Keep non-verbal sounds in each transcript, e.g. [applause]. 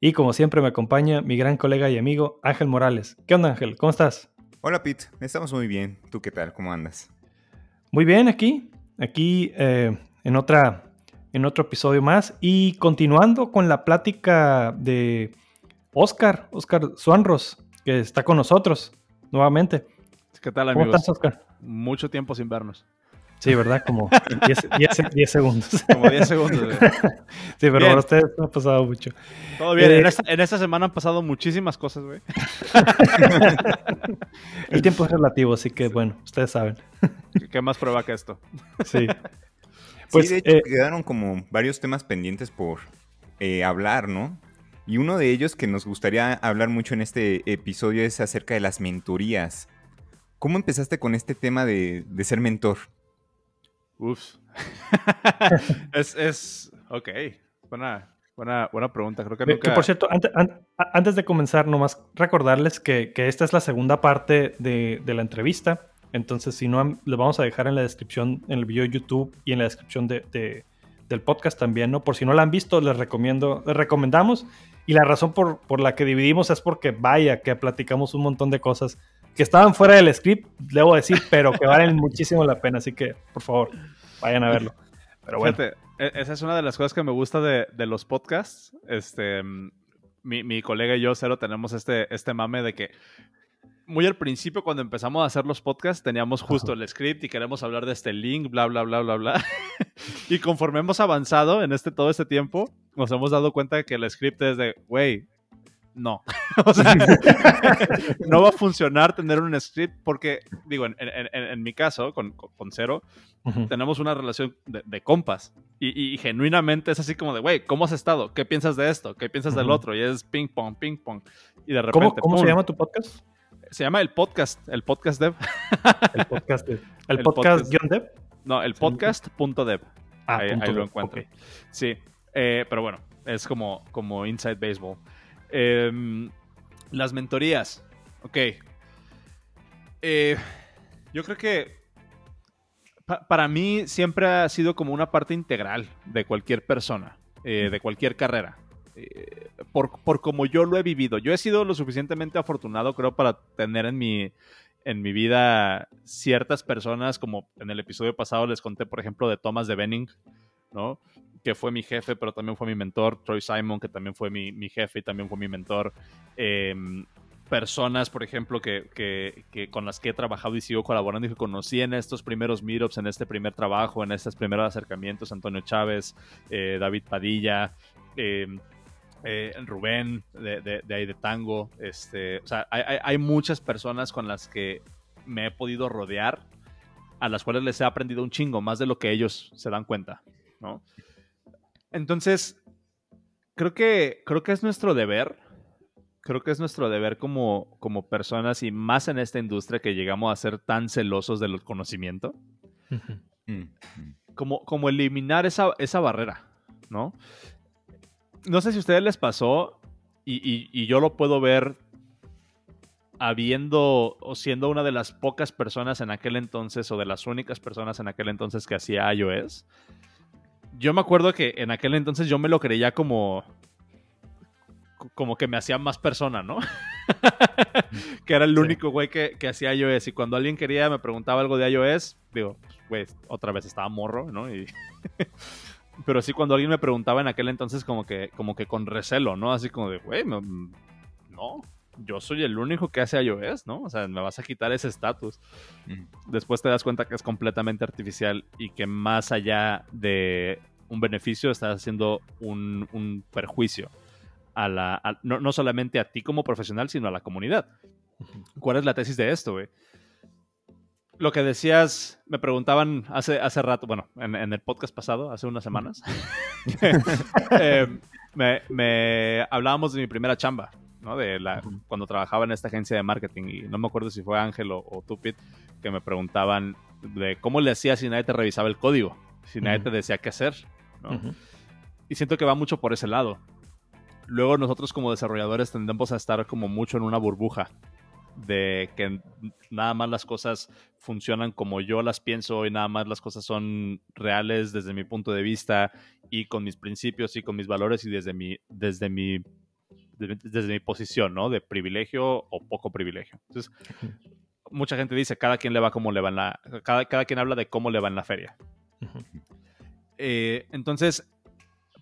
Y como siempre me acompaña mi gran colega y amigo Ángel Morales. ¿Qué onda Ángel? ¿Cómo estás? Hola Pete, estamos muy bien. ¿Tú qué tal? ¿Cómo andas? Muy bien aquí, aquí eh, en, otra, en otro episodio más y continuando con la plática de Oscar, Oscar Suanros, que está con nosotros nuevamente. ¿Qué tal amigos? ¿Cómo estás Oscar? Mucho tiempo sin vernos. Sí, ¿verdad? Como 10 segundos. [laughs] Como 10 segundos. Sí, pero para ustedes no ha pasado mucho. Todo bien. en, eh, esta, semana han pasado muchísimas cosas, güey. [laughs] El tiempo es relativo, así que bueno, ustedes saben. ¿Qué más prueba que esto? Sí. Pues, de hecho, eh, quedaron como varios temas pendientes por eh, hablar, ¿no? Y uno de ellos que nos gustaría hablar mucho en este episodio es acerca de las mentorías. ¿Cómo empezaste con este tema de ser mentor? Uf. [laughs] es, es, ok. Buena, buena, buena pregunta. Creo que, nunca... por cierto, antes, de comenzar, nomás recordarles que, esta es la segunda parte de, la entrevista. Entonces, si no, lo vamos a dejar en la descripción, en el video de YouTube y en la descripción de, del podcast también, ¿no? Por si no la han visto, les recomiendo, les recomendamos. Y la razón por, por la que dividimos es porque, vaya, que platicamos un montón de cosas que estaban fuera del script, debo decir, pero que valen muchísimo la pena. Así que, por favor, vayan a verlo. Pero bueno. E, esa es una de las cosas que me gusta de, los podcasts. Este, mi, colega y yo, Cero, tenemos este, este mame de que muy al principio, cuando empezamos a hacer los podcasts, teníamos justo el script y queremos hablar de este link, bla, bla, bla, bla, bla. [laughs] y conforme hemos avanzado en este, todo este tiempo, nos hemos dado cuenta de que el script es de, güey, no. [laughs] [laughs] no va a funcionar tener un script porque, digo, en, mi caso, con, Cero, tenemos una relación de, compas. Y, genuinamente es así como de, güey, ¿cómo has estado? ¿Qué piensas de esto? ¿Qué piensas del otro? Y es ping pong, ping pong. Y de repente. ¿Cómo, se llama tu podcast? Se llama el podcast, el podcast dev. el podcast [laughs] dev. ¿El, podcast-dev? no, el podcast.dev. Ah, ahí, lo encuentro. Sí, eh, pero bueno, es como, como Inside Baseball. Em, las mentorías. Ok. Eh, yo creo que para mí siempre ha sido como una parte integral de cualquier persona, eh, de cualquier carrera. Eh, por, por, como yo lo he vivido. Yo he sido lo suficientemente afortunado, creo, para tener en mi, en mi vida ciertas personas, como en el episodio pasado les conté, por ejemplo, de Thomas de Benning, ¿no? Que fue mi jefe, pero también fue mi mentor, Troy Simon, que también fue mi, jefe y también fue mi mentor. Em, personas, por ejemplo, que, con las que he trabajado y sigo colaborando y que conocí en estos primeros meetups, en este primer trabajo, en estos primeros acercamientos, Antonio Chávez, eh, David Padilla, em, eh, Rubén de, ahí de Tango. Este, o sea, hay, muchas personas con las que me he podido rodear, a las cuales les he aprendido un chingo, más de lo que ellos se dan cuenta, ¿no? Entonces, creo que, creo que es nuestro deber, creo que es nuestro deber como, como personas y más en esta industria que llegamos a ser tan celosos del conocimiento, mm, como, como eliminar esa, esa barrera, ¿no? No sé si a ustedes les pasó y, y yo lo puedo ver habiendo o siendo una de las pocas personas en aquel entonces o de las únicas personas en aquel entonces que hacía iOS, yo me acuerdo que en aquel entonces yo me lo creía como como que me hacía más persona, ¿no? [laughs] que era el único güey que, que, hacía iOS. Y cuando alguien quería, me preguntaba algo de iOS, digo, pues, otra vez estaba morro, ¿no? Y [laughs] Pero sí, cuando alguien me preguntaba en aquel entonces, como que, como que con recelo, ¿no? Así como de, güey, no, yo soy el único que hace iOS, ¿no? O sea, me vas a quitar ese estatus. Mm. Después te das cuenta que es completamente artificial y que más allá de un beneficio estás haciendo un, perjuicio a la, no, solamente a ti como profesional, sino a la comunidad. ¿Cuál es la tesis de esto, güey? Lo que decías, me preguntaban hace, hace rato, bueno, en, el podcast pasado, hace unas semanas, [laughs] eh, me, me hablábamos de mi primera chamba, ¿no? De la, cuando trabajaba en esta agencia de marketing y no me acuerdo si fue Ángel o, o Tupit que me preguntaban de cómo le hacía si nadie te revisaba el código, si nadie te decía qué hacer, Y siento que va mucho por ese lado. Luego nosotros como desarrolladores tendemos a estar como mucho en una burbuja de que nada más las cosas funcionan como yo las pienso y nada más las cosas son reales desde mi punto de vista y con mis principios y con mis valores y desde mi, desde mi, desde mi posición, ¿no? De privilegio o poco privilegio. Entonces, mucha gente dice, cada quien le va como le va en la, cada, cada quien habla de cómo le va en la feria. Eh, entonces,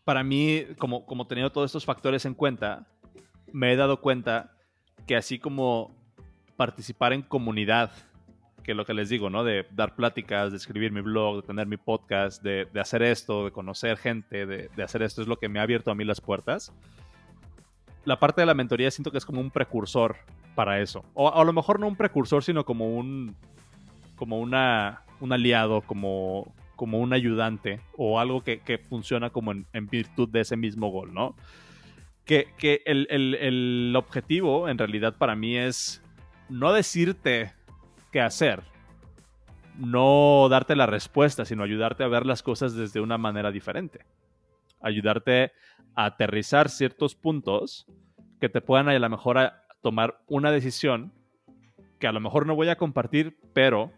para mí, como, como teniendo todos estos factores en cuenta, me he dado cuenta que así como participar en comunidad, que lo que les digo, ¿no? De dar pláticas, de escribir mi blog, de tener mi podcast, de, hacer esto, de conocer gente, de, de, hacer esto, es lo que me ha abierto a mí las puertas. La parte de la mentoría siento que es como un precursor para eso. O a lo mejor no un precursor, sino como un. como una. un aliado, como. como un ayudante. O algo que, funciona como en, virtud de ese mismo gol, ¿no? Que, el, el objetivo, en realidad, para mí es no decirte qué hacer, no darte la respuesta, sino ayudarte a ver las cosas desde una manera diferente. Ayudarte a aterrizar ciertos puntos que te puedan a lo mejor tomar una decisión que a lo mejor no voy a compartir, pero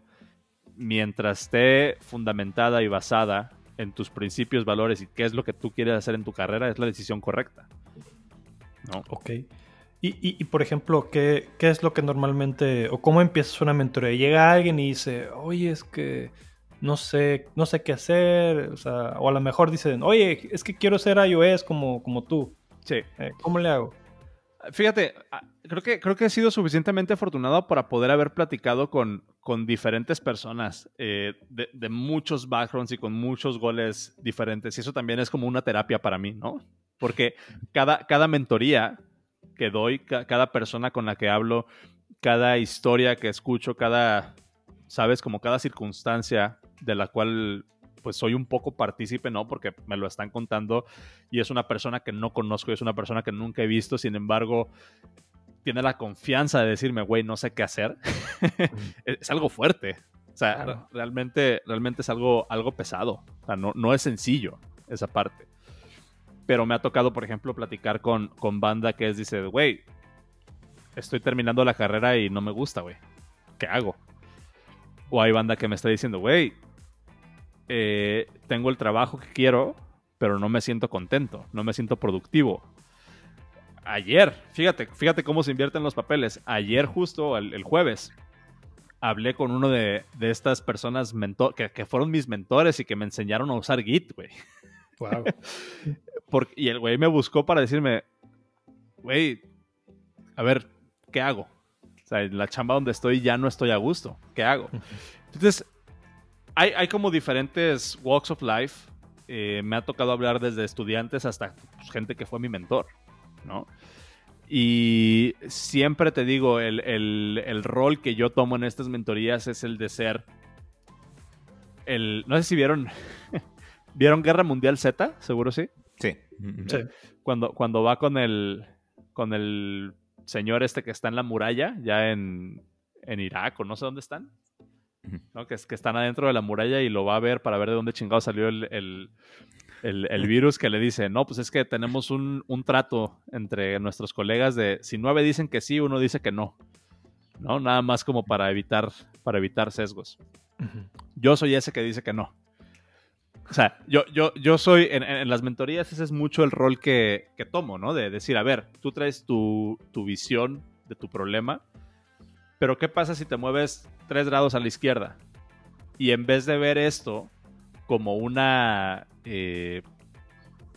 mientras esté fundamentada y basada en tus principios, valores y qué es lo que tú quieres hacer en tu carrera, es la decisión correcta. ¿No? Ok. Y, por ejemplo, ¿qué, ¿qué, es lo que normalmente, o cómo empiezas una mentoría? Llega alguien y dice, oye, es que no sé, no sé qué hacer, o, sea, o a lo mejor dicen, oye, es que quiero ser iOS como, como tú. Sí. Eh, ¿Cómo le hago? Fíjate, ah, creo que, creo que he sido suficientemente afortunado para poder haber platicado con, con diferentes personas eh, de, muchos backgrounds y con muchos goles diferentes. Y eso también es como una terapia para mí, ¿no? Porque cada, cada mentoría que doy, cada persona con la que hablo, cada historia que escucho, cada, sabes, como cada circunstancia de la cual pues soy un poco partícipe, ¿no? Porque me lo están contando y es una persona que no conozco, es una persona que nunca he visto, sin embargo, tiene la confianza de decirme, güey, no sé qué hacer. [laughs] es algo fuerte. O sea, realmente, realmente es algo, algo pesado. O sea, no, no es sencillo esa parte. Pero me ha tocado, por ejemplo, platicar con, con banda que es, dice, güey, estoy terminando la carrera y no me gusta, güey. ¿Qué hago? O hay banda que me está diciendo, güey, eh, tengo el trabajo que quiero, pero no me siento contento, no me siento productivo. Ayer, fíjate, fíjate cómo se invierten los papeles. Ayer justo, el, jueves, hablé con uno de, estas personas que, que, fueron mis mentores y que me enseñaron a usar Git, güey. Wow. [laughs] y el güey me buscó para decirme, güey, a ver, ¿qué hago? O sea, en la chamba donde estoy ya no estoy a gusto. ¿Qué hago? [laughs] Entonces, hay, como diferentes walks of life. Eh, me ha tocado hablar desde estudiantes hasta pues, gente que fue mi mentor, ¿no? Y siempre te digo, el, rol que yo tomo en estas mentorías es el de ser el... No sé si vieron... [laughs] ¿Vieron Guerra Mundial Z? Seguro sí. Sí. Cuando, cuando va con el, con el señor este que está en la muralla, ya en, en Irak o no sé dónde están. Que, es, que están adentro de la muralla y lo va a ver para ver de dónde chingado salió el, virus que le dice, no, pues es que tenemos un, trato entre nuestros colegas de si nueve dicen que sí, uno dice que no. ¿No? Nada más como para evitar, para evitar sesgos. Yo soy ese que dice que no. O sea, yo, yo, yo soy, en, las mentorías ese es mucho el rol que, tomo, ¿no? De decir, a ver, tú traes tu, tu visión de tu problema, pero ¿qué pasa si te mueves tres grados a la izquierda? Y en vez de ver esto como una... Eh,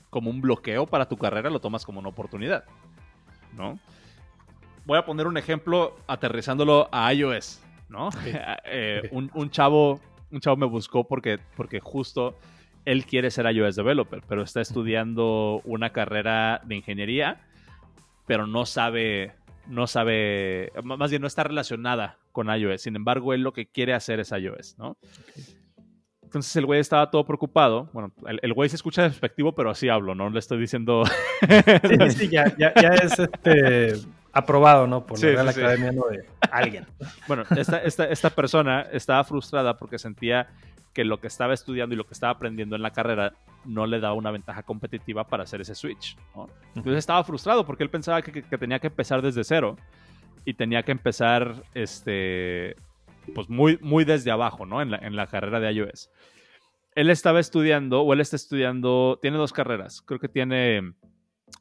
como un bloqueo para tu carrera, lo tomas como una oportunidad, ¿no? Voy a poner un ejemplo aterrizándolo a iOS, ¿no? [laughs] Eh, un, chavo, un chavo me buscó porque, porque justo él quiere ser iOS developer, pero está estudiando una carrera de ingeniería, pero no sabe no sabe, más bien no está relacionada con iOS. Sin embargo, él lo que quiere hacer es iOS, ¿no? Entonces el güey estaba todo preocupado. Bueno, el, güey se escucha despectivo, pero así hablo, ¿no? Le estoy diciendo. [laughs] sí, sí, ya, ya, es este. aprobado, ¿no? Por la Academia de alguien. bueno, esta, esta, esta persona estaba frustrada porque sentía que lo que estaba estudiando y lo que estaba aprendiendo en la carrera no le daba una ventaja competitiva para hacer ese switch. Entonces estaba frustrado porque él pensaba que, tenía que empezar desde cero y tenía que empezar este, pues muy, muy desde abajo ¿no? en, la, en la carrera de iOS. Él estaba estudiando, o él está estudiando, tiene dos carreras. Creo que tiene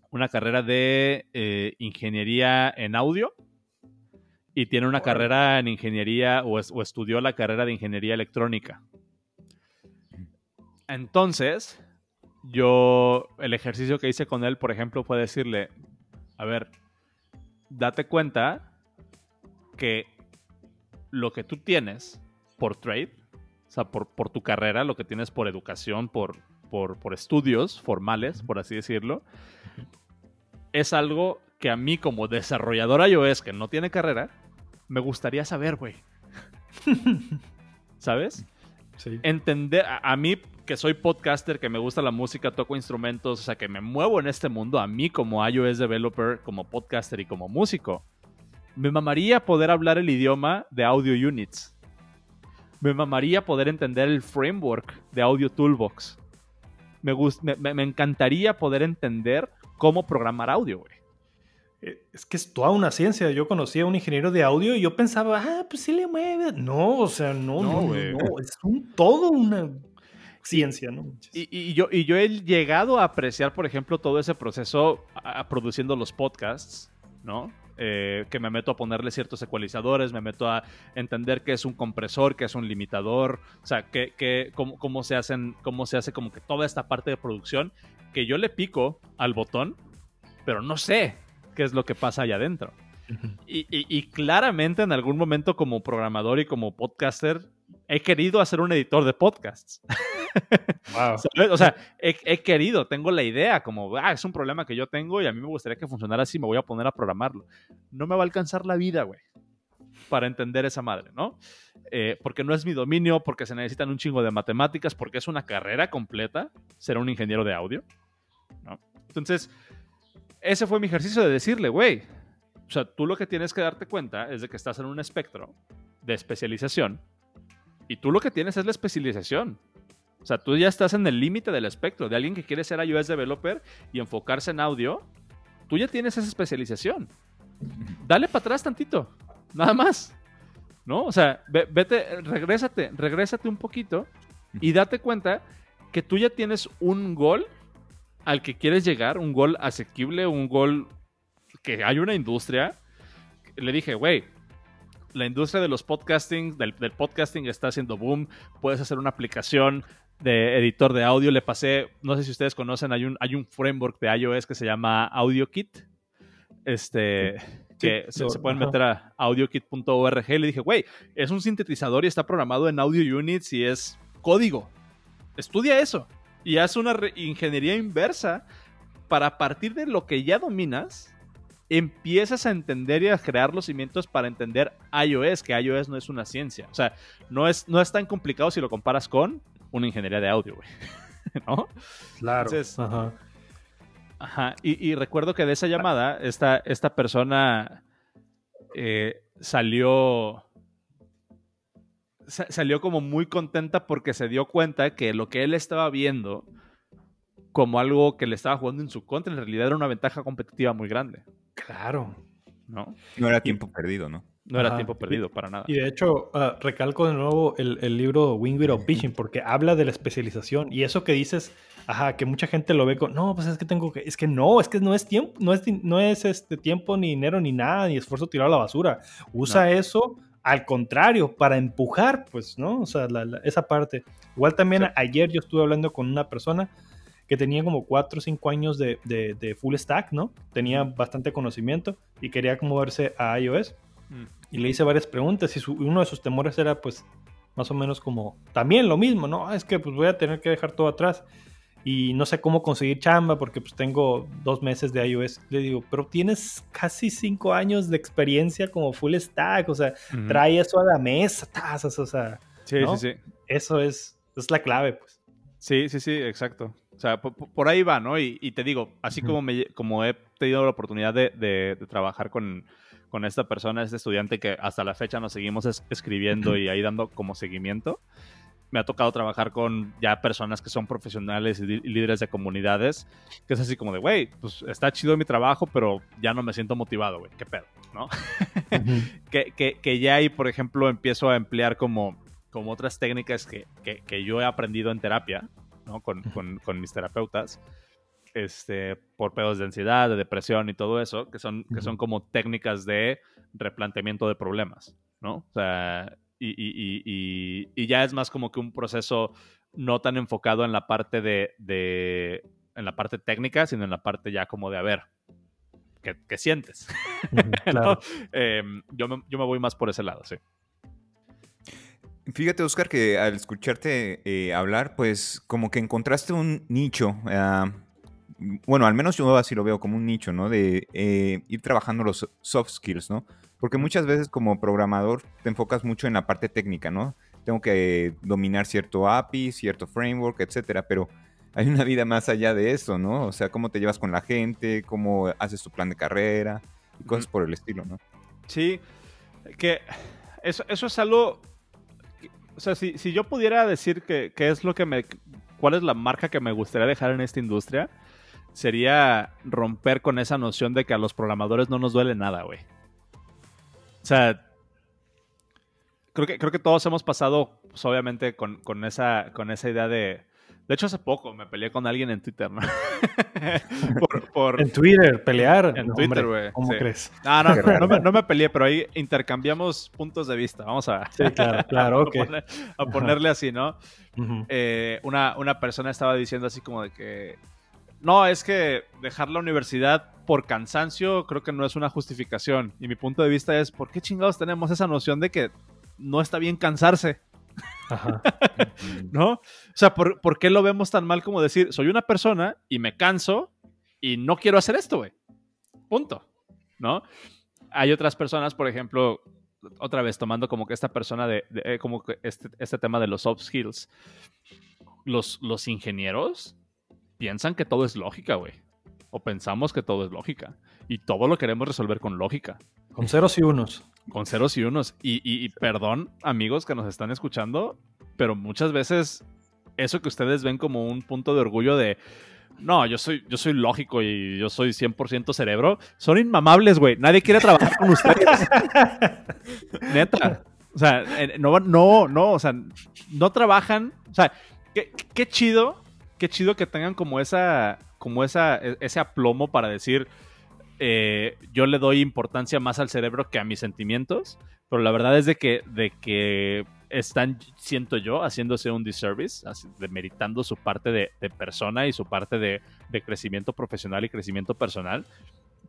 una carrera de eh, ingeniería en audio y tiene una carrera en ingeniería o, o, estudió la carrera de ingeniería electrónica. Entonces, yo, el ejercicio que hice con él, por ejemplo, fue decirle, a ver, date cuenta que lo que tú tienes por trade, o sea, por, por tu carrera, lo que tienes por educación, por, por, por estudios formales, por así decirlo, es algo que a mí como desarrollador iOS que no tiene carrera, me gustaría saber, güey. [laughs] ¿Sabes? Sí. Entender, a, mí que soy podcaster, que me gusta la música, toco instrumentos, o sea, que me muevo en este mundo, a mí como iOS developer, como podcaster y como músico, me mamaría poder hablar el idioma de Audio Units. Me mamaría poder entender el framework de Audio Toolbox. Me, me, me encantaría poder entender cómo programar audio, güey. Eh, es que es toda una ciencia. Yo conocí a un ingeniero de audio y yo pensaba, ah, pues sí le mueve. No, o sea, no, no, no, es un, todo una ciencia, ¿no? Y, yo, y yo he llegado a apreciar, por ejemplo, todo ese proceso produciendo los podcasts, ¿no? Eh, que me meto a ponerle ciertos ecualizadores, me meto a entender qué es un compresor, qué es un limitador, o sea, que, cómo, cómo, se hacen, cómo se hace como que toda esta parte de producción que yo le pico al botón, pero no sé qué es lo que pasa allá adentro. y, claramente en algún momento como programador y como podcaster he querido hacer un editor de podcasts. [laughs] [laughs] O sea, he, querido, tengo la idea, como, ah, es un problema que yo tengo y a mí me gustaría que funcionara así, me voy a poner a programarlo. No me va a alcanzar la vida, güey, para entender esa madre, ¿no? Eh, porque no es mi dominio, porque se necesitan un chingo de matemáticas, porque es una carrera completa ser un ingeniero de audio. Entonces, ese fue mi ejercicio de decirle, güey, o sea, tú lo que tienes que darte cuenta es de que estás en un espectro de especialización y tú lo que tienes es la especialización. O sea, tú ya estás en el límite del espectro de alguien que quiere ser iOS developer y enfocarse en audio. Tú ya tienes esa especialización. Dale para atrás tantito, nada más. ¿No? O sea, vete, regrésate, regrésate un poquito y date cuenta que tú ya tienes un gol al que quieres llegar, un gol asequible, un gol que hay una industria. Le dije, güey, la industria de los podcasting, del, podcasting está haciendo boom. Puedes hacer una aplicación de editor de audio. Le pasé, no sé si ustedes conocen, hay un, hay un framework de iOS que se llama AudioKit. Este, que se, pueden meter a audiokit.org. Le dije, güey, es un sintetizador y está programado en audio units y es código. Estudia eso y haz una ingeniería inversa para partir de lo que ya dominas, empiezas a entender y a crear los cimientos para entender iOS, que iOS no es una ciencia. O sea, no es, no es tan complicado si lo comparas con una ingeniería de audio, güey. [laughs] ¿No? Claro. ajá. Ajá. Y, recuerdo que de esa llamada, esta, esta persona eh, salió salió como muy contenta porque se dio cuenta que lo que él estaba viendo como algo que le estaba jugando en su contra, en realidad era una ventaja competitiva muy grande. Claro. ¿No? No era tiempo perdido, ¿no? No era tiempo perdido para nada. Y de hecho, ah, recalco de nuevo el, el libro Wing Without Pitching porque habla de la especialización y eso que dices, ajá, que mucha gente lo ve con, no, pues es que tengo que, es que no, es que no es tiempo, no es, no es este tiempo, ni dinero, ni nada, ni esfuerzo tirado a la basura. Usa eso al contrario, para empujar, pues, ¿no? O sea, esa parte. Igual también ayer yo estuve hablando con una persona que tenía como 4 o 5 años de, full stack, ¿no? Tenía bastante conocimiento y quería como verse a iOS. Mm. Y le hice varias preguntas y uno de sus temores era, pues, más o menos como, también lo mismo, ¿no? Ah, es que pues voy a tener que dejar todo atrás y no sé cómo conseguir chamba porque pues tengo dos meses de iOS. Le digo, pero tienes casi cinco años de experiencia como full stack, o sea, trae eso a la mesa, tazas, o sea. Sí, sí, sí. Eso es, es la clave, pues. Sí, sí, sí, exacto. O sea, por, ahí va, ¿no? Y, te digo, así como, me, como he tenido la oportunidad de, trabajar con, esta persona, este estudiante que hasta la fecha nos seguimos escribiendo y ahí dando como seguimiento. Me ha tocado trabajar con ya personas que son profesionales y, líderes de comunidades, que es así como de, güey, pues está chido mi trabajo, pero ya no me siento motivado, güey, qué pedo, ¿no? [laughs] que, que, ya ahí, por ejemplo, empiezo a emplear como, como otras técnicas que, que yo he aprendido en terapia, ¿no? Con, con, con mis terapeutas este, por pedos de ansiedad, de depresión y todo eso, que son, que son como técnicas de replanteamiento de problemas, ¿no? O sea, y, y, y, ya es más como que un proceso no tan enfocado en la parte de, de en la parte técnica, sino en la parte ya como de, a ver, ¿qué, sientes? [laughs] Em, yo, me, yo me voy más por ese lado, sí. Fíjate, Oscar, que al escucharte eh, hablar, pues como que encontraste un nicho. Ah, bueno, al menos yo así lo veo como un nicho, ¿no? De eh, ir trabajando los soft skills, ¿no? Porque muchas veces como programador te enfocas mucho en la parte técnica, ¿no? Tengo que dominar cierto API, cierto framework, etcétera, pero hay una vida más allá de eso, ¿no? O sea, cómo te llevas con la gente, cómo haces tu plan de carrera y cosas por el estilo, ¿no? Sí, que eso, eso es algo... O sea, si, si yo pudiera decir que, que es lo que me... ¿Cuál es la marca que me gustaría dejar en esta industria? Sería romper con esa noción de que a los programadores no nos duele nada, güey. O sea, creo que, creo que todos hemos pasado, pues, obviamente, con, con, esa, con esa idea de... De hecho, hace poco me peleé con alguien en Twitter, ¿no? [laughs] por, En Twitter, pelear. En Twitter, güey. ¿Cómo crees? Ah, no, no, [laughs] me, no, me, peleé, pero ahí intercambiamos puntos de vista. Vamos a... Sí, claro, claro, [laughs] a, ponerle así, ¿no? Eh, una, una persona estaba diciendo así como de que no, es que dejar la universidad por cansancio creo que no es una justificación. Y mi punto de vista es, ¿por qué chingados tenemos esa noción de que no está bien cansarse? Ajá. [laughs] ¿No? O sea, ¿por, qué lo vemos tan mal como decir, soy una persona y me canso y no quiero hacer esto, güey? Punto. ¿No? Hay otras personas, por ejemplo, otra vez tomando como que esta persona de, eh, como que este, este, tema de los soft skills. Los, los ingenieros piensan que todo es lógica, güey. O pensamos que todo es lógica. Y todo lo queremos resolver con lógica. Con ceros y unos. Con ceros y unos. Y, perdón, amigos que nos están escuchando, pero muchas veces eso que ustedes ven como un punto de orgullo de, no, yo soy, yo soy lógico y yo soy 100% cerebro, son inmamables, güey. Nadie quiere trabajar con ustedes. [laughs] Neta. O sea, no, no, no, o sea, no trabajan. O sea, qué, qué chido qué chido que tengan como esa, como esa, e, ese aplomo para decir, eh, yo le doy importancia más al cerebro que a mis sentimientos, pero la verdad es de que, de que están, siento yo, haciéndose un disservice, demeritando su parte de, persona y su parte de, crecimiento profesional y crecimiento personal,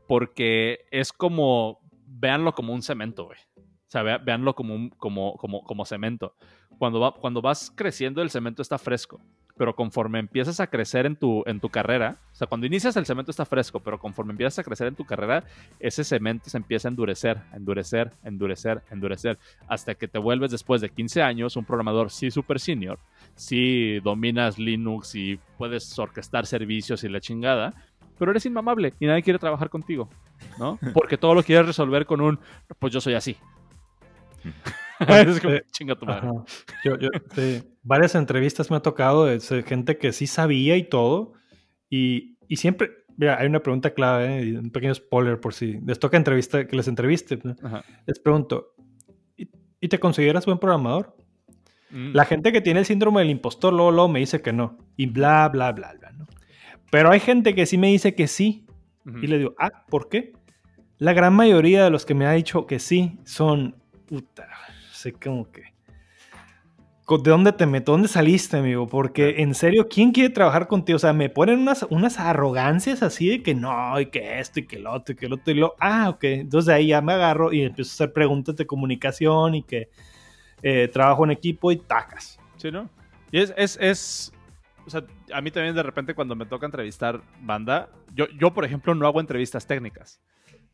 porque es como, véanlo como un cemento, güey. O sea, véanlo como, un, como, como, como cemento. Cuando, va, cuando vas creciendo, el cemento está fresco pero conforme empiezas a crecer en tu, en tu carrera, o sea, cuando inicias el cemento está fresco, pero conforme empiezas a crecer en tu carrera, ese cemento se empieza a endurecer, endurecer, endurecer, endurecer, hasta que te vuelves después de 15 años un programador sí super senior, sí dominas Linux y puedes orquestar servicios y la chingada, pero eres inmamable y nadie quiere trabajar contigo, ¿no? [laughs] Porque todo lo quieres resolver con un, pues yo soy así. [laughs] es [laughs] como, chinga tu madre. Yo, yo, varias entrevistas me ha tocado de gente que sí sabía y todo. Y, y siempre, mira, hay una pregunta clave, ¿eh? un pequeño spoiler por si les toca entrevista, que les entreviste. Les pregunto, ¿y, te consideras buen programador? Mm. La gente que tiene el síndrome del impostor luego, luego, me dice que no. Y bla, bla, bla, bla. ¿no? Pero hay gente que sí me dice que sí. Y le digo, ah, ¿por qué? La gran mayoría de los que me ha dicho que sí son, puta, como que... ¿De dónde te meto? ¿Dónde saliste, amigo? Porque en serio, ¿quién quiere trabajar contigo? O sea, me ponen unas, unas arrogancias así de que no, y que esto, y que lo otro, y que lo otro, y lo. Ah, ok. Entonces ahí ya me agarro y empiezo a hacer preguntas de comunicación y que eh, trabajo en equipo y tacas. Sí, ¿no? Y es, es, es, o sea, a mí también de repente cuando me toca entrevistar banda, yo, yo por ejemplo no hago entrevistas técnicas.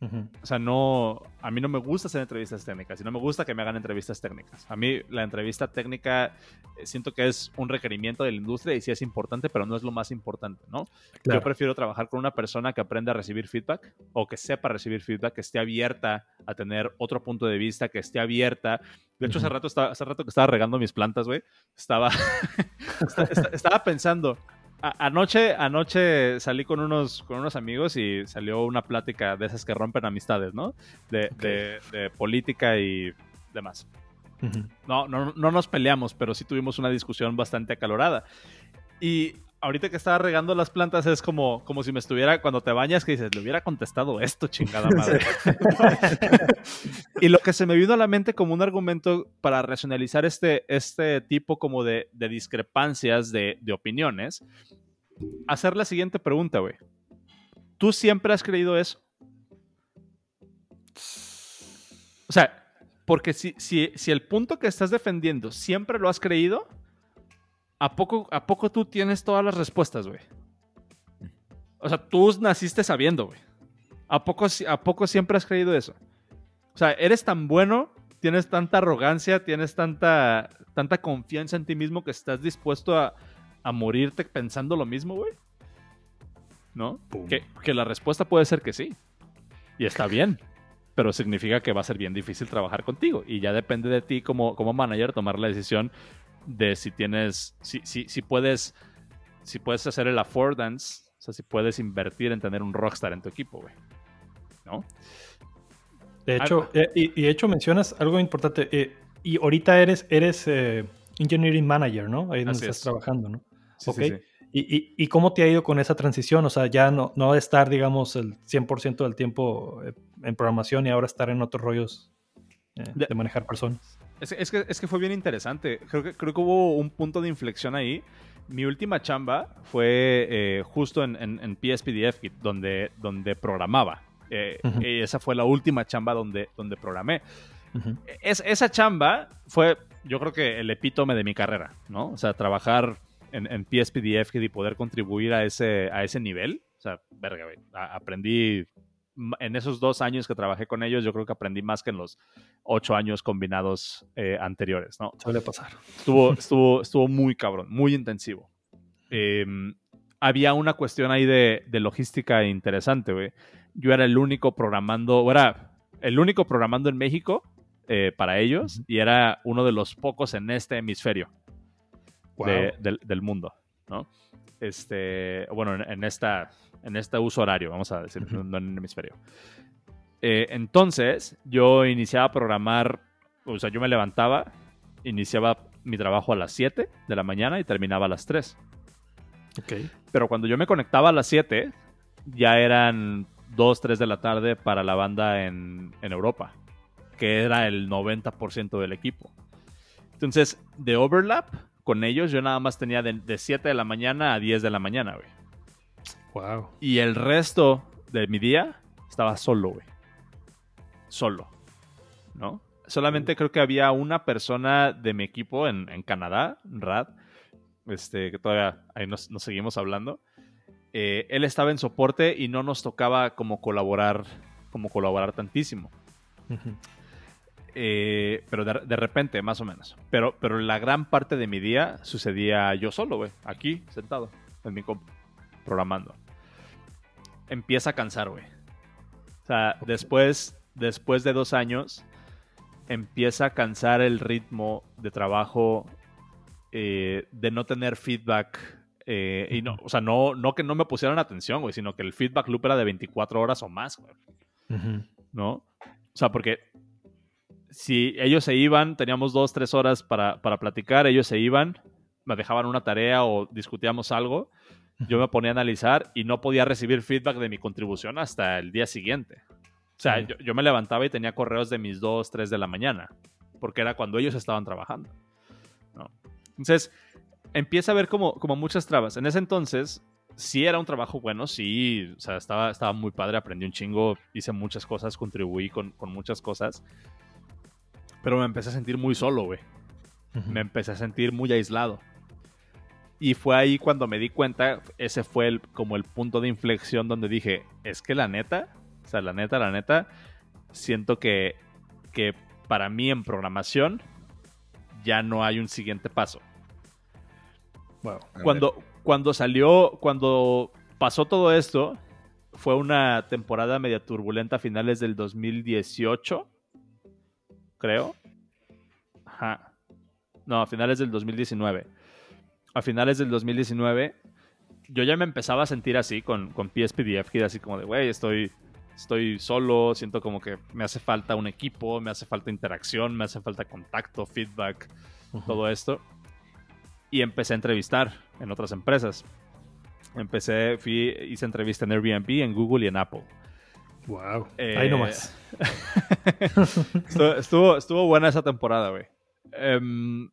O sea, no, a mí no me gusta hacer entrevistas técnicas y no me gusta que me hagan entrevistas técnicas. A mí la entrevista técnica eh, siento que es un requerimiento de la industria y sí es importante, pero no es lo más importante, ¿no? Yo prefiero trabajar con una persona que aprenda a recibir feedback o que sepa recibir feedback, que esté abierta a tener otro punto de vista, que esté abierta. De hecho, hace, rato estaba, hace rato que estaba regando mis plantas, güey, estaba, [laughs] estaba pensando, anoche, anoche salí con unos, con unos amigos y salió una plática de esas que rompen amistades, ¿no? De, de, política y demás. no, no, no nos peleamos, pero sí tuvimos una discusión bastante acalorada. Y ahorita que estaba regando las plantas es como, como si me estuviera, cuando te bañas, que dices, le hubiera contestado esto, chingada madre. [laughs] y lo que se me vino a la mente como un argumento para racionalizar este, este tipo como de, de discrepancias de, de opiniones, hacer la siguiente pregunta, güey. ¿Tú siempre has creído eso? O sea, porque si, si, si el punto que estás defendiendo siempre lo has creído, ¿a poco, ¿a poco tú tienes todas las respuestas, güey? O sea, tú naciste sabiendo, güey. ¿A poco, ¿A poco siempre has creído eso? O sea, eres tan bueno, tienes tanta arrogancia, tienes tanta, tanta confianza en ti mismo que estás dispuesto a, a morirte pensando lo mismo, güey. ¿No? Que, que, la respuesta puede ser que sí. Y está [laughs] bien. Pero significa que va a ser bien difícil trabajar contigo. Y ya depende de ti como, como manager tomar la decisión de si tienes, si, si, si puedes, si puedes hacer el affordance, o sea, si puedes invertir en tener un rockstar en tu equipo, güey. ¿No? De hecho, eh, y, de hecho mencionas algo importante. Eh, y ahorita eres, eres eh, engineering manager, ¿no? Ahí donde estás trabajando, ¿no? Sí, sí, ¿Y, y, cómo te ha ido con esa transición? O sea, ya no, no estar, digamos, el 100% del tiempo en programación y ahora estar en otros rollos de manejar personas. Es, que, es que fue bien interesante. Creo que, creo que hubo un punto de inflexión ahí. Mi última chamba fue eh, justo en, en, PSPDF, donde, donde programaba. Eh, y esa fue la última chamba donde, donde programé. es, esa chamba fue, yo creo que el epítome de mi carrera, ¿no? O sea, trabajar en, en PSPDF y poder contribuir a ese, a ese nivel. O sea, verga, aprendí en esos dos años que trabajé con ellos, yo creo que aprendí más que en los ocho años combinados eh, anteriores, ¿no? Suele pasar. Estuvo, [laughs] estuvo, estuvo muy cabrón, muy intensivo. Em, había una cuestión ahí de, logística interesante, güey. Yo era el único programando, era el único programando en México eh, para ellos y era uno de los pocos en este hemisferio del, mundo, ¿no? Este, bueno, en esta en este uso horario, vamos a decir, no en el hemisferio. Eh, entonces, yo iniciaba a programar, o sea, yo me levantaba, iniciaba mi trabajo a las 7 de la mañana y terminaba a las 3. Ok. Pero cuando yo me conectaba a las 7, ya eran 2, 3 de la tarde para la banda en, en Europa, que era el 90% del equipo. Entonces, de overlap con ellos, yo nada más tenía de, de 7 de la mañana a 10 de la mañana, güey. Y el resto de mi día estaba solo, güey. Solo. ¿No? Solamente creo que había una persona de mi equipo en, Canadá, Rad, este, que todavía ahí nos, seguimos hablando. Eh, él estaba en soporte y no nos tocaba como colaborar, como colaborar tantísimo. Eh, pero de, repente, más o menos. Pero, pero la gran parte de mi día sucedía yo solo, güey, aquí, sentado, en mi compu programando. Empieza a cansar, güey. O sea, después, después de dos años, empieza a cansar el ritmo de trabajo, eh, de no tener feedback. Eh, y no, o sea, no, no que no me pusieran atención, güey, sino que el feedback loop era de 24 horas o más, güey. ¿No? O sea, porque si ellos se iban, teníamos dos, tres horas para, para platicar, ellos se iban, me dejaban una tarea o discutíamos algo, yo me ponía a analizar y no podía recibir feedback de mi contribución hasta el día siguiente. O sea, yo, me levantaba y tenía correos de mis 2, 3 de la mañana, porque era cuando ellos estaban trabajando. Entonces, empieza a ver como, como muchas trabas. En ese entonces, sí era un trabajo bueno, sí, o sea, estaba, estaba muy padre, aprendí un chingo, hice muchas cosas, contribuí con, con muchas cosas, pero me empecé a sentir muy solo, güey. Me empecé a sentir muy aislado. Y fue ahí cuando me di cuenta, ese fue el, como el punto de inflexión donde dije, es que la neta, O sea, la neta, la neta, siento que, que para mí en programación ya no hay un siguiente paso. Bueno, cuando, cuando salió, cuando pasó todo esto, fue una temporada media turbulenta a finales del 2018, creo. Ajá. No, a finales del 2019. A finales del 2019, yo ya me empezaba a sentir así con, con PSPDF, que así como de, güey, estoy, estoy solo, siento como que me hace falta un equipo, me hace falta interacción, me hace falta contacto, feedback, todo esto. Y empecé a entrevistar en otras empresas. Empecé, fui, hice entrevista en Airbnb, en Google y en Apple. Wow. Ahí nomás. [laughs] estuvo, estuvo, buena esa temporada, güey. Em,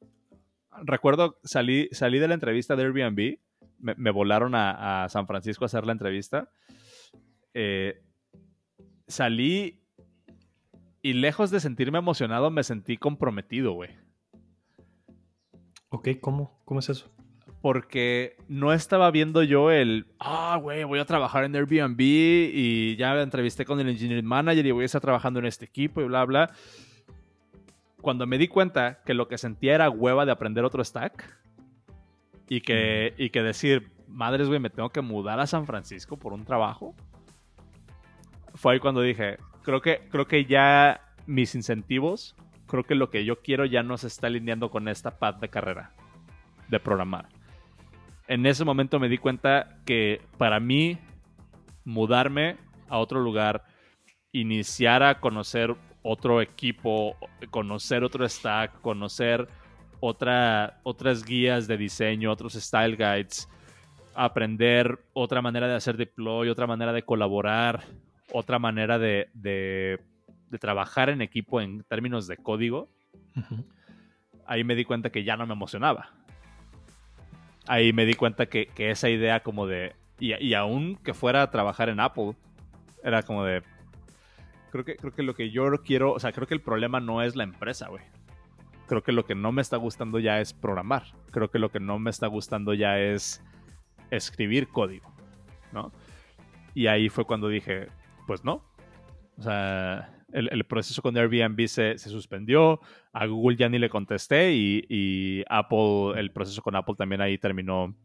recuerdo, salí, salí de la entrevista de Airbnb. Me, volaron a, San Francisco a hacer la entrevista. Eh, salí y lejos de sentirme emocionado, me sentí comprometido, güey. Ok, ¿cómo? ¿Cómo es eso? porque no estaba viendo yo el, ah, güey, voy a trabajar en Airbnb y ya me entrevisté con el engineering manager y voy a estar trabajando en este equipo y bla, bla. Cuando me di cuenta que lo que sentía era hueva de aprender otro stack y que, y que decir, madres, güey, me tengo que mudar a San Francisco por un trabajo, fue ahí cuando dije, creo que, creo que ya mis incentivos, creo que lo que yo quiero ya no se está alineando con esta path de carrera de programar en ese momento me di cuenta que para mí mudarme a otro lugar, iniciar a conocer otro equipo, conocer otro stack, conocer otra, otras guías de diseño, otros style guides, aprender otra manera de hacer deploy, otra manera de colaborar, otra manera de, de, trabajar en equipo en términos de código, ahí me di cuenta que ya no me emocionaba. Ahí me di cuenta que, esa idea como de... Y, y, aún que fuera a trabajar en Apple, era como de... Creo que, creo que lo que yo quiero, o sea, creo que el problema no es la empresa, güey. Creo que lo que no me está gustando ya es programar. Creo que lo que no me está gustando ya es escribir código, ¿no? Y ahí fue cuando dije, pues no. O sea, el, proceso con Airbnb se, suspendió, a Google ya ni le contesté y, Apple, el proceso con Apple también ahí terminó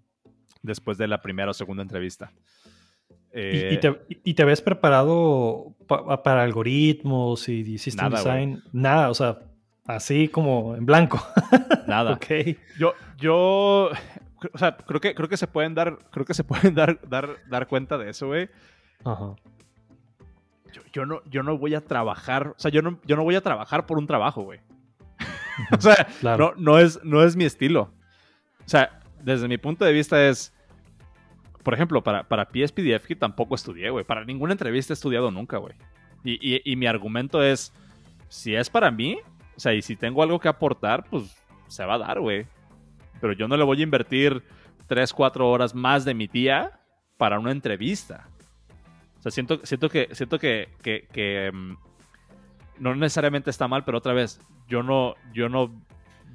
después de la primera o segunda entrevista. ¿Y, te, ves preparado para algoritmos y system design? Nada, o sea, así como en blanco. [laughs] Nada. ok. Yo, yo, o sea, creo que, creo que se pueden dar, creo que se pueden dar, dar, dar cuenta de eso, güey. Ajá yo, no, yo no voy a trabajar, o sea, yo no, yo no voy a trabajar por un trabajo, güey. [laughs] o sea, no, no, es, no es mi estilo. O sea, desde mi punto de vista es, por ejemplo, para, para PSPDF que tampoco estudié, güey. Para ninguna entrevista he estudiado nunca, güey. Y, y, mi argumento es, si es para mí, o sea, y si tengo algo que aportar, pues se va a dar, güey. Pero yo no le voy a invertir 3, 4 horas más de mi tía para una entrevista. O sea, siento, siento que, siento que, que, mm, no necesariamente está mal, pero otra vez, yo no, yo no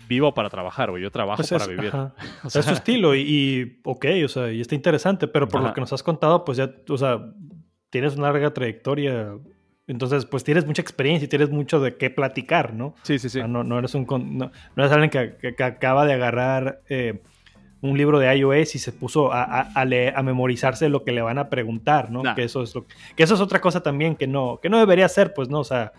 vivo para trabajar, güey. Yo trabajo pues para vivir. [laughs] O sea, es su estilo y, ok, o sea, y está interesante, pero por lo que nos has contado, pues ya, o sea, tienes una larga trayectoria. Entonces, pues tienes mucha experiencia y tienes mucho de qué platicar, ¿no? Sí, sí, sí. no, no, eres un, no, eres alguien que, que, acaba de agarrar eh, un libro de iOS y se puso a, a, memorizarse lo que le van a preguntar, ¿no? Que, eso es lo, que eso es otra cosa también que no, que no debería ser, pues, ¿no? O sea,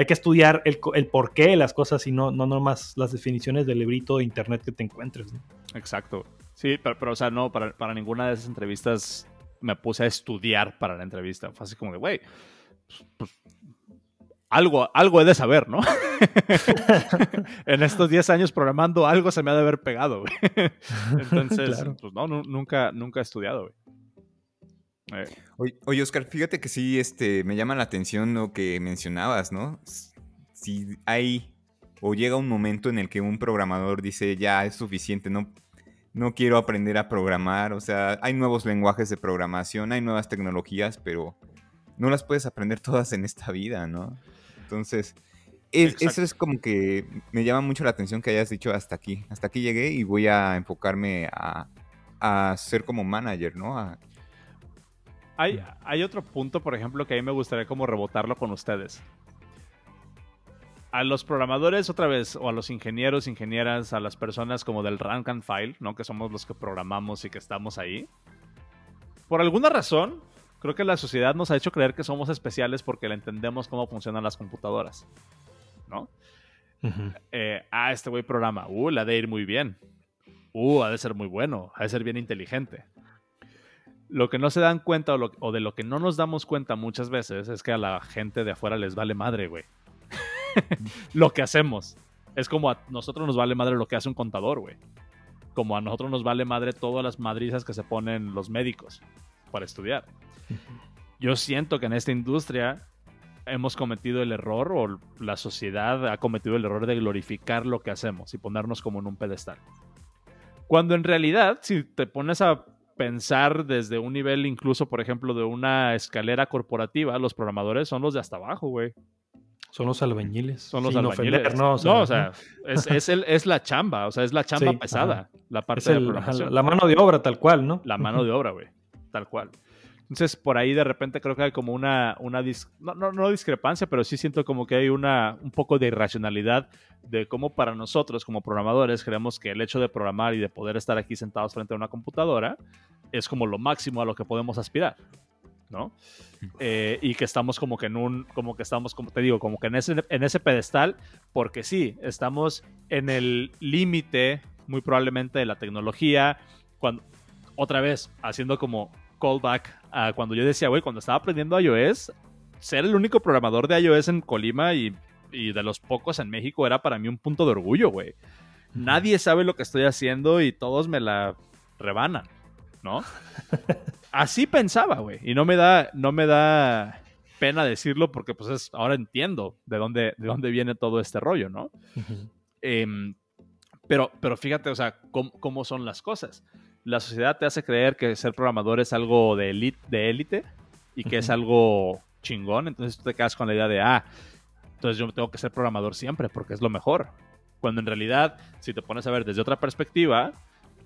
hay que estudiar el, el porqué de las cosas y no, no nomás las definiciones del librito de internet que te encuentres, ¿no? Exacto. Sí, pero, o sea, no, para, para, ninguna de esas entrevistas me puse a estudiar para la entrevista. Fue así como de, güey, pues, pues algo, algo he de saber, ¿no? [laughs] en estos 10 años programando algo se me ha de haber pegado, güey. [laughs] Entonces, [laughs] pues no, nunca, nunca he estudiado, güey. Eh. Oye, Oscar, fíjate que sí, este, me llama la atención lo que mencionabas, ¿no? Si hay o llega un momento en el que un programador dice, ya es suficiente, no, no quiero aprender a programar, o sea, hay nuevos lenguajes de programación, hay nuevas tecnologías, pero no las puedes aprender todas en esta vida, ¿no? Entonces, eso es como que me llama mucho la atención que hayas dicho hasta aquí. Hasta aquí llegué y voy a enfocarme a, ser como manager, ¿no? A, hay, hay otro punto, por ejemplo, que a mí me gustaría como rebotarlo con ustedes. A los programadores, otra vez, o a los ingenieros, ingenieras, a las personas como del rank and file, ¿no? Que somos los que programamos y que estamos ahí. Por alguna razón, creo que la sociedad nos ha hecho creer que somos especiales porque le entendemos cómo funcionan las computadoras. ¿No? Eh, ah, este güey programa. Uh, le ha de ir muy bien. Uh, ha de ser muy bueno. Ha de ser bien inteligente. Lo que no se dan cuenta o, de lo que no nos damos cuenta muchas veces es que a la gente de afuera les vale madre, güey. [laughs] lo que hacemos. Es como a nosotros nos vale madre lo que hace un contador, güey. Como a nosotros nos vale madre todas las madrizas que se ponen los médicos para estudiar. [laughs] Yo siento que en esta industria hemos cometido el error o la sociedad ha cometido el error de glorificar lo que hacemos y ponernos como en un pedestal. Cuando en realidad, si te pones a pensar desde un nivel incluso, por ejemplo, de una escalera corporativa, los programadores son los de hasta abajo, güey. Son los albañiles. Son los albañiles. no, o sea, es, es, la chamba, o sea, es la chamba pesada, la parte de la La mano de obra, tal cual, ¿no? La mano de obra, güey, tal cual. Entonces, por ahí de repente creo que hay como una, una no, no, no, discrepancia, pero sí siento como que hay una, un poco de irracionalidad de cómo para nosotros como programadores creemos que el hecho de programar y de poder estar aquí sentados frente a una computadora es como lo máximo a lo que podemos aspirar, ¿no? Eh, y que estamos como que en un, como que estamos, como te digo, como que en ese, en ese pedestal, porque sí, estamos en el límite muy probablemente de la tecnología, cuando, otra vez, haciendo como callback a cuando yo decía, güey, cuando estaba aprendiendo iOS, ser el único programador de iOS en Colima y, de los pocos en México era para mí un punto de orgullo, güey. Nadie sabe lo que estoy haciendo y todos me la rebanan, ¿no? [laughs] Así pensaba, güey. Y no me da, no me da pena decirlo porque pues es, ahora entiendo de dónde, de dónde viene todo este rollo, ¿no? Em, pero, pero fíjate, o sea, cómo, son las cosas la sociedad te hace creer que ser programador es algo de élite de élite y que es algo chingón, entonces tú te quedas con la idea de, ah, entonces yo tengo que ser programador siempre porque es lo mejor. Cuando en realidad, si te pones a ver desde otra perspectiva,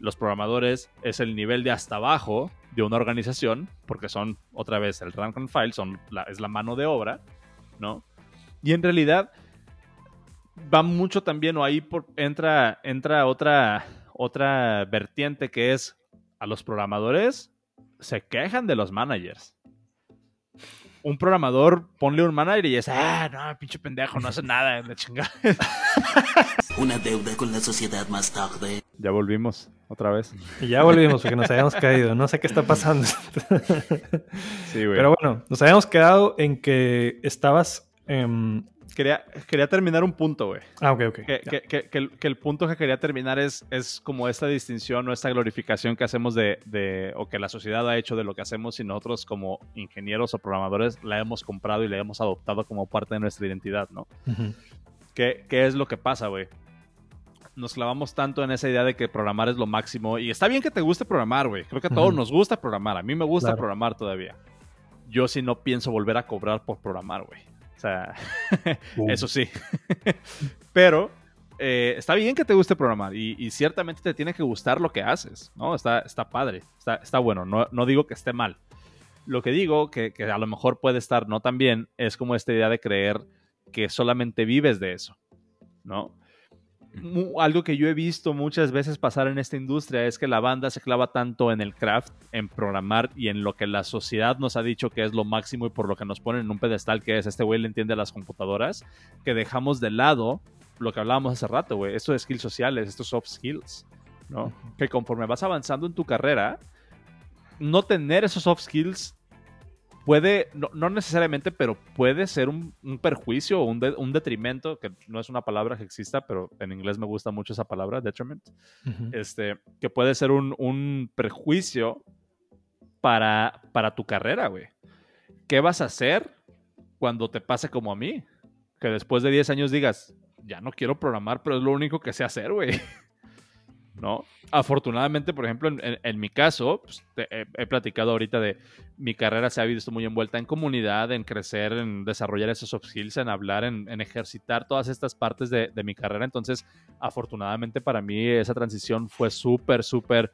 los programadores es el nivel de hasta abajo de una organización, porque son, otra vez, el rank and file, son es la mano de obra, ¿no? Y en realidad va mucho también, o ahí por, entra, entra otra, otra vertiente que es a los programadores se quejan de los managers. Un programador, ponle un manager y es, ah, no, pinche pendejo, no hace [laughs] nada, la chingada. [laughs] Una deuda con la sociedad más tarde. Ya volvimos, otra vez. Y ya volvimos porque nos habíamos caído, no sé qué está pasando. sí, güey. Pero bueno, nos habíamos quedado en que estabas em, quería, quería terminar un punto, güey. Ah, ok, ok. Que, el, punto que quería terminar es, es como esta distinción o esta glorificación que hacemos de, o que la sociedad ha hecho de lo que hacemos y nosotros como ingenieros o programadores la hemos comprado y la hemos adoptado como parte de nuestra identidad, ¿no? ¿Qué, es lo que pasa, güey? Nos clavamos tanto en esa idea de que programar es lo máximo. Y está bien que te guste programar, güey. Creo que a todos nos gusta programar. A mí me gusta programar todavía. Yo sí no pienso volver a cobrar por programar, güey sea, [laughs] eso sí. [laughs] Pero eh, está bien que te guste programar y, ciertamente te tiene que gustar lo que haces, ¿no? Está, está padre, está, está bueno, no, no, digo que esté mal. Lo que digo, que, que, a lo mejor puede estar no tan bien, es como esta idea de creer que solamente vives de eso, ¿no? Algo que yo he visto muchas veces pasar en esta industria es que la banda se clava tanto en el craft, en programar y en lo que la sociedad nos ha dicho que es lo máximo y por lo que nos ponen en un pedestal que es este güey le entiende a las computadoras, que dejamos de lado lo que hablábamos hace rato, güey, esto de skills sociales, estos soft skills, ¿no? Que conforme vas avanzando en tu carrera, no tener esos soft skills puede, no, necesariamente, pero puede ser un, perjuicio o un, detrimento, que no es una palabra que exista, pero en inglés me gusta mucho esa palabra, detriment, este, que puede ser un, perjuicio para, para tu carrera, güey. ¿Qué vas a hacer cuando te pase como a mí? Que después de 10 años digas, ya no quiero programar, pero es lo único que sé hacer, güey. [laughs] ¿no? Afortunadamente, por ejemplo, en, mi caso, pues, he, platicado ahorita de mi carrera se ha visto muy envuelta en comunidad, en crecer, en desarrollar esos soft skills, en hablar, en, ejercitar todas estas partes de, mi carrera. Entonces, afortunadamente para mí esa transición fue súper, súper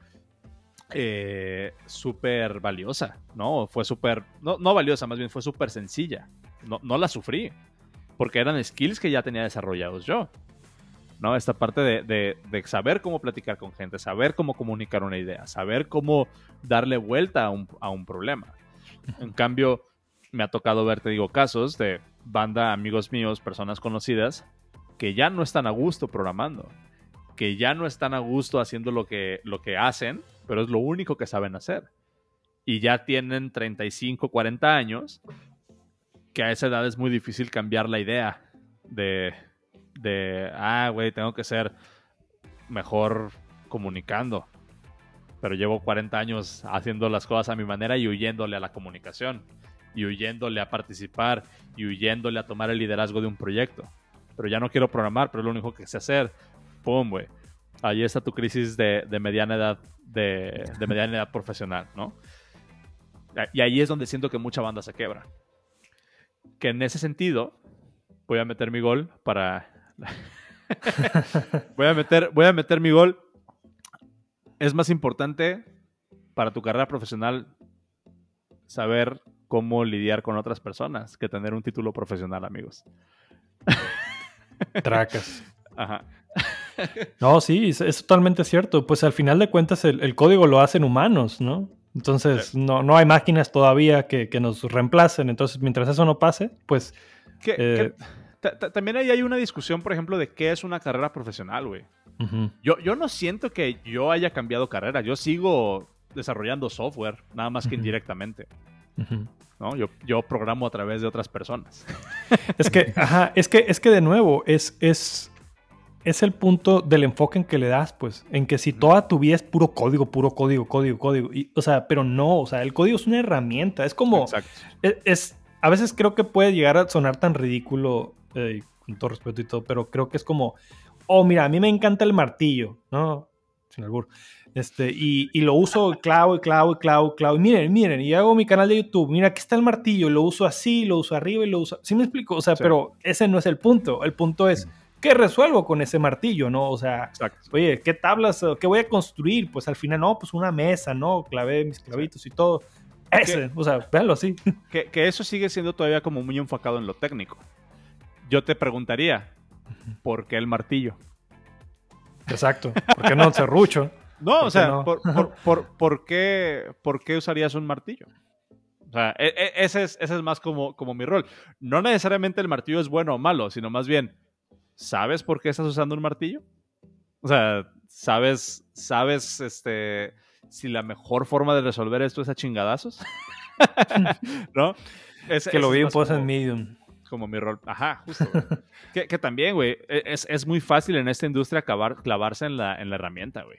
eh, súper valiosa, ¿no? Fue súper, no, no, valiosa, más bien fue súper sencilla. No, no la sufrí, porque eran skills que ya tenía desarrollados yo. ¿No? Esta parte de, saber cómo platicar con gente, saber cómo comunicar una idea, saber cómo darle vuelta a un, a un problema. En cambio, me ha tocado ver, te digo, casos de banda, amigos míos, personas conocidas, que ya no están a gusto programando, que ya no están a gusto haciendo lo que, lo que hacen, pero es lo único que saben hacer. Y ya tienen 35, 40 años, que a esa edad es muy difícil cambiar la idea de, de ah, güey, tengo que ser mejor comunicando. Pero llevo 40 años haciendo las cosas a mi manera y huyéndole a la comunicación y huyéndole a participar y huyéndole a tomar el liderazgo de un proyecto. Pero ya no quiero programar, pero es lo único que sé hacer. Pum, güey. Ahí está tu crisis de, mediana edad, de, mediana edad profesional, ¿no? Y ahí es donde siento que mucha banda se quebra. Que en ese sentido, voy a meter mi gol para. [laughs] voy, a meter, voy a meter mi gol. Es más importante para tu carrera profesional saber cómo lidiar con otras personas que tener un título profesional, amigos. [laughs] Tracas. Ajá. No, sí, es, totalmente cierto. Pues al final de cuentas el, código lo hacen humanos, ¿no? Entonces no, no hay máquinas todavía que, nos reemplacen. Entonces mientras eso no pase, pues... Eh, también ahí hay una discusión, por ejemplo, de qué es una carrera profesional, güey. yo, yo no siento que yo haya cambiado carrera. Yo sigo desarrollando software, nada más que indirectamente. ¿no? Yo, yo programo a través de otras personas. [laughs] Es que, ajá, es que, es que de nuevo, es, es, es el punto del enfoque en que le das, pues, en que si toda tu vida es puro código, puro código, código, código, y, o sea, pero no, o sea, el código es una herramienta, es como, e, es, a veces creo que puede llegar a sonar tan ridículo, eh, con todo respeto y todo, pero creo que es como, oh, mira, a mí me encanta el martillo, ¿no? Sin albur. Este, y, lo uso clavo y clavo y clavo y clavo. Y miren, miren, y hago mi canal de YouTube. Mira, aquí está el martillo. Lo uso así, lo uso arriba y lo uso. ¿Sí me explico? O sea, pero ese no es el punto. El punto es, ¿qué resuelvo con ese martillo? ¿No? O sea, oye, ¿qué tablas? ¿Qué voy a construir? Pues al final, no, pues una mesa, ¿no? Clavé mis clavitos y todo. Ese, o sea, véanlo así. Que, que eso sigue siendo todavía como muy enfocado en lo técnico. Yo te preguntaría, ¿por qué el martillo? Exacto. ¿Por qué no el serrucho? [laughs] No, o sea, [laughs] por, qué, ¿por qué usarías un martillo? O sea, e, e, ese, es, ese es más como, como mi rol. No necesariamente el martillo es bueno o malo, sino más bien, ¿sabes por qué estás usando un martillo? O sea, ¿sabes, sabes este, si la mejor forma de resolver esto es a chingadazos? [laughs] ¿No? Es, que lo vi en Post Medium como mi rol. Ajá, justo. [laughs] que, que, también, güey, e, es, es, muy fácil en esta industria acabar, clavarse en la, en la herramienta, güey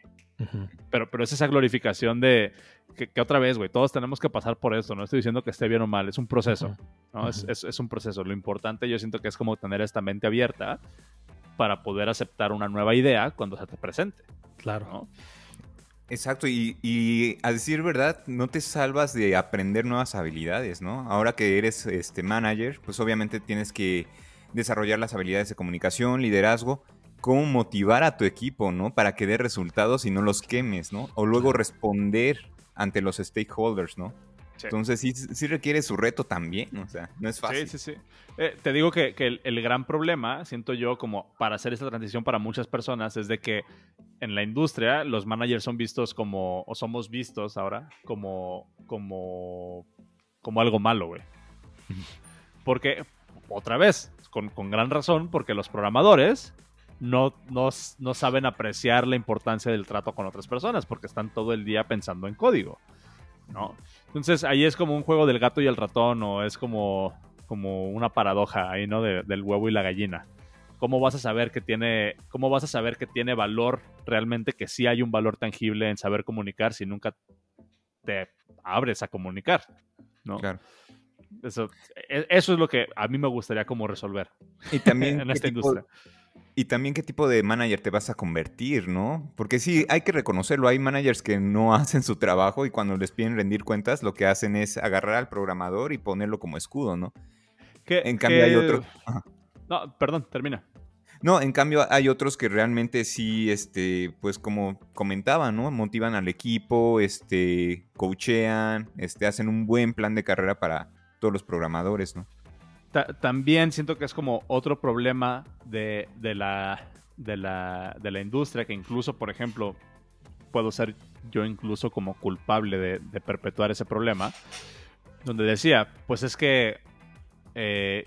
pero, pero es esa glorificación de que, otra vez, güey, todos tenemos que pasar por esto. No estoy diciendo que esté bien o mal, es un proceso. ¿no? es, es, un proceso. Lo importante yo siento que es como tener esta mente abierta para poder aceptar una nueva idea cuando se te presente. Claro. Exacto, y, y, a decir verdad, no te salvas de aprender nuevas habilidades, ¿no? Ahora que eres este manager, pues obviamente tienes que desarrollar las habilidades de comunicación, liderazgo, cómo motivar a tu equipo, ¿no? Para que dé resultados y no los quemes, ¿no? O luego responder ante los stakeholders, ¿no? Entonces sí, sí, requiere su reto también, o sea, no es fácil. Sí, sí, sí. Eh, te digo que, el, gran problema, siento yo, como para hacer esta transición para muchas personas, es de que en la industria los managers son vistos como, o somos vistos ahora, como, como, como algo malo, güey. [laughs] Porque, otra vez, con, con gran razón, porque los programadores no, no, saben apreciar la importancia del trato con otras personas porque están todo el día pensando en código, ¿no? Entonces ahí es como un juego del gato y el ratón o es como, como una paradoja ahí, ¿no? del huevo y la gallina. ¿Cómo vas a saber que tiene, cómo vas a saber que tiene valor realmente, que sí hay un valor tangible en saber comunicar si nunca te abres a comunicar, ¿no? Claro. Eso, e, eso es lo que a mí me gustaría como resolver y también [laughs] en esta industria. Y también qué tipo de manager te vas a convertir, ¿no? Porque sí, hay que reconocerlo. Hay managers que no [laughs] hacen su trabajo y cuando les piden rendir cuentas, lo que hacen es agarrar al programador y ponerlo como escudo, ¿no? en cambio hay otro... No, perdón, termina. No, en cambio hay otros que realmente sí, este, pues como comentaban, ¿no? Motivan al equipo, este, coachean, este, hacen un buen plan de carrera para todos los programadores, ¿no? También siento que es como otro problema de, la, de, la, de la industria, que incluso, por ejemplo, puedo ser yo incluso como culpable de, de perpetuar ese problema, donde decía, pues es que eh,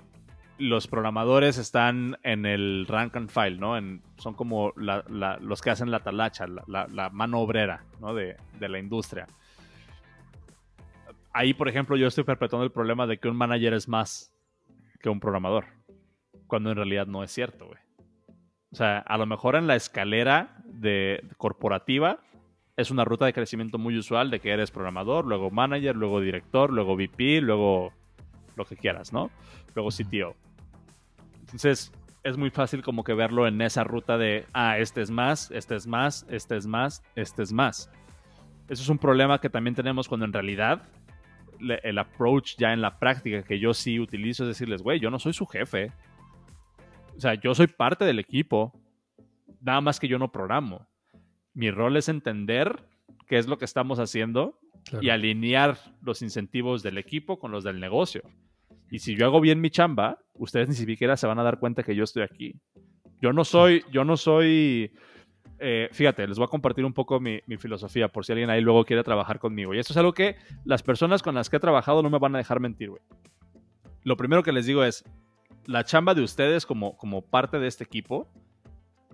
los programadores están en el rank and file, ¿no? son como los que hacen la talacha, la, mano obrera, ¿no? De, la industria. Ahí, por ejemplo, yo estoy perpetuando el problema de que un manager es más que un programador. Cuando en realidad no es cierto, güey. O sea, a lo mejor en la escalera de corporativa es una ruta de crecimiento muy usual de que eres programador, luego manager, luego director, luego VP, luego lo que quieras, ¿no? Luego CTO. Entonces, es muy fácil como que verlo en esa ruta de, ah, este es más, este es más, este es más, este es más. Eso es un problema que también tenemos cuando en realidad el approach ya en la práctica que yo sí utilizo es decirles, güey, yo no soy su jefe. O sea, yo soy parte del equipo. Nada más que yo no programo. Mi rol es entender qué es lo que estamos haciendo y alinear los incentivos del equipo con los del negocio. Y si yo hago bien mi chamba, ustedes ni siquiera se van a dar cuenta que yo estoy aquí. Yo no soy, yo no soy, eh, fíjate, les voy a compartir un poco mi, filosofía por si alguien ahí luego quiere trabajar conmigo. Y esto es algo que las personas con las que he trabajado no me van a dejar mentir, güey. Lo primero que les digo es, la chamba de ustedes como, parte de este equipo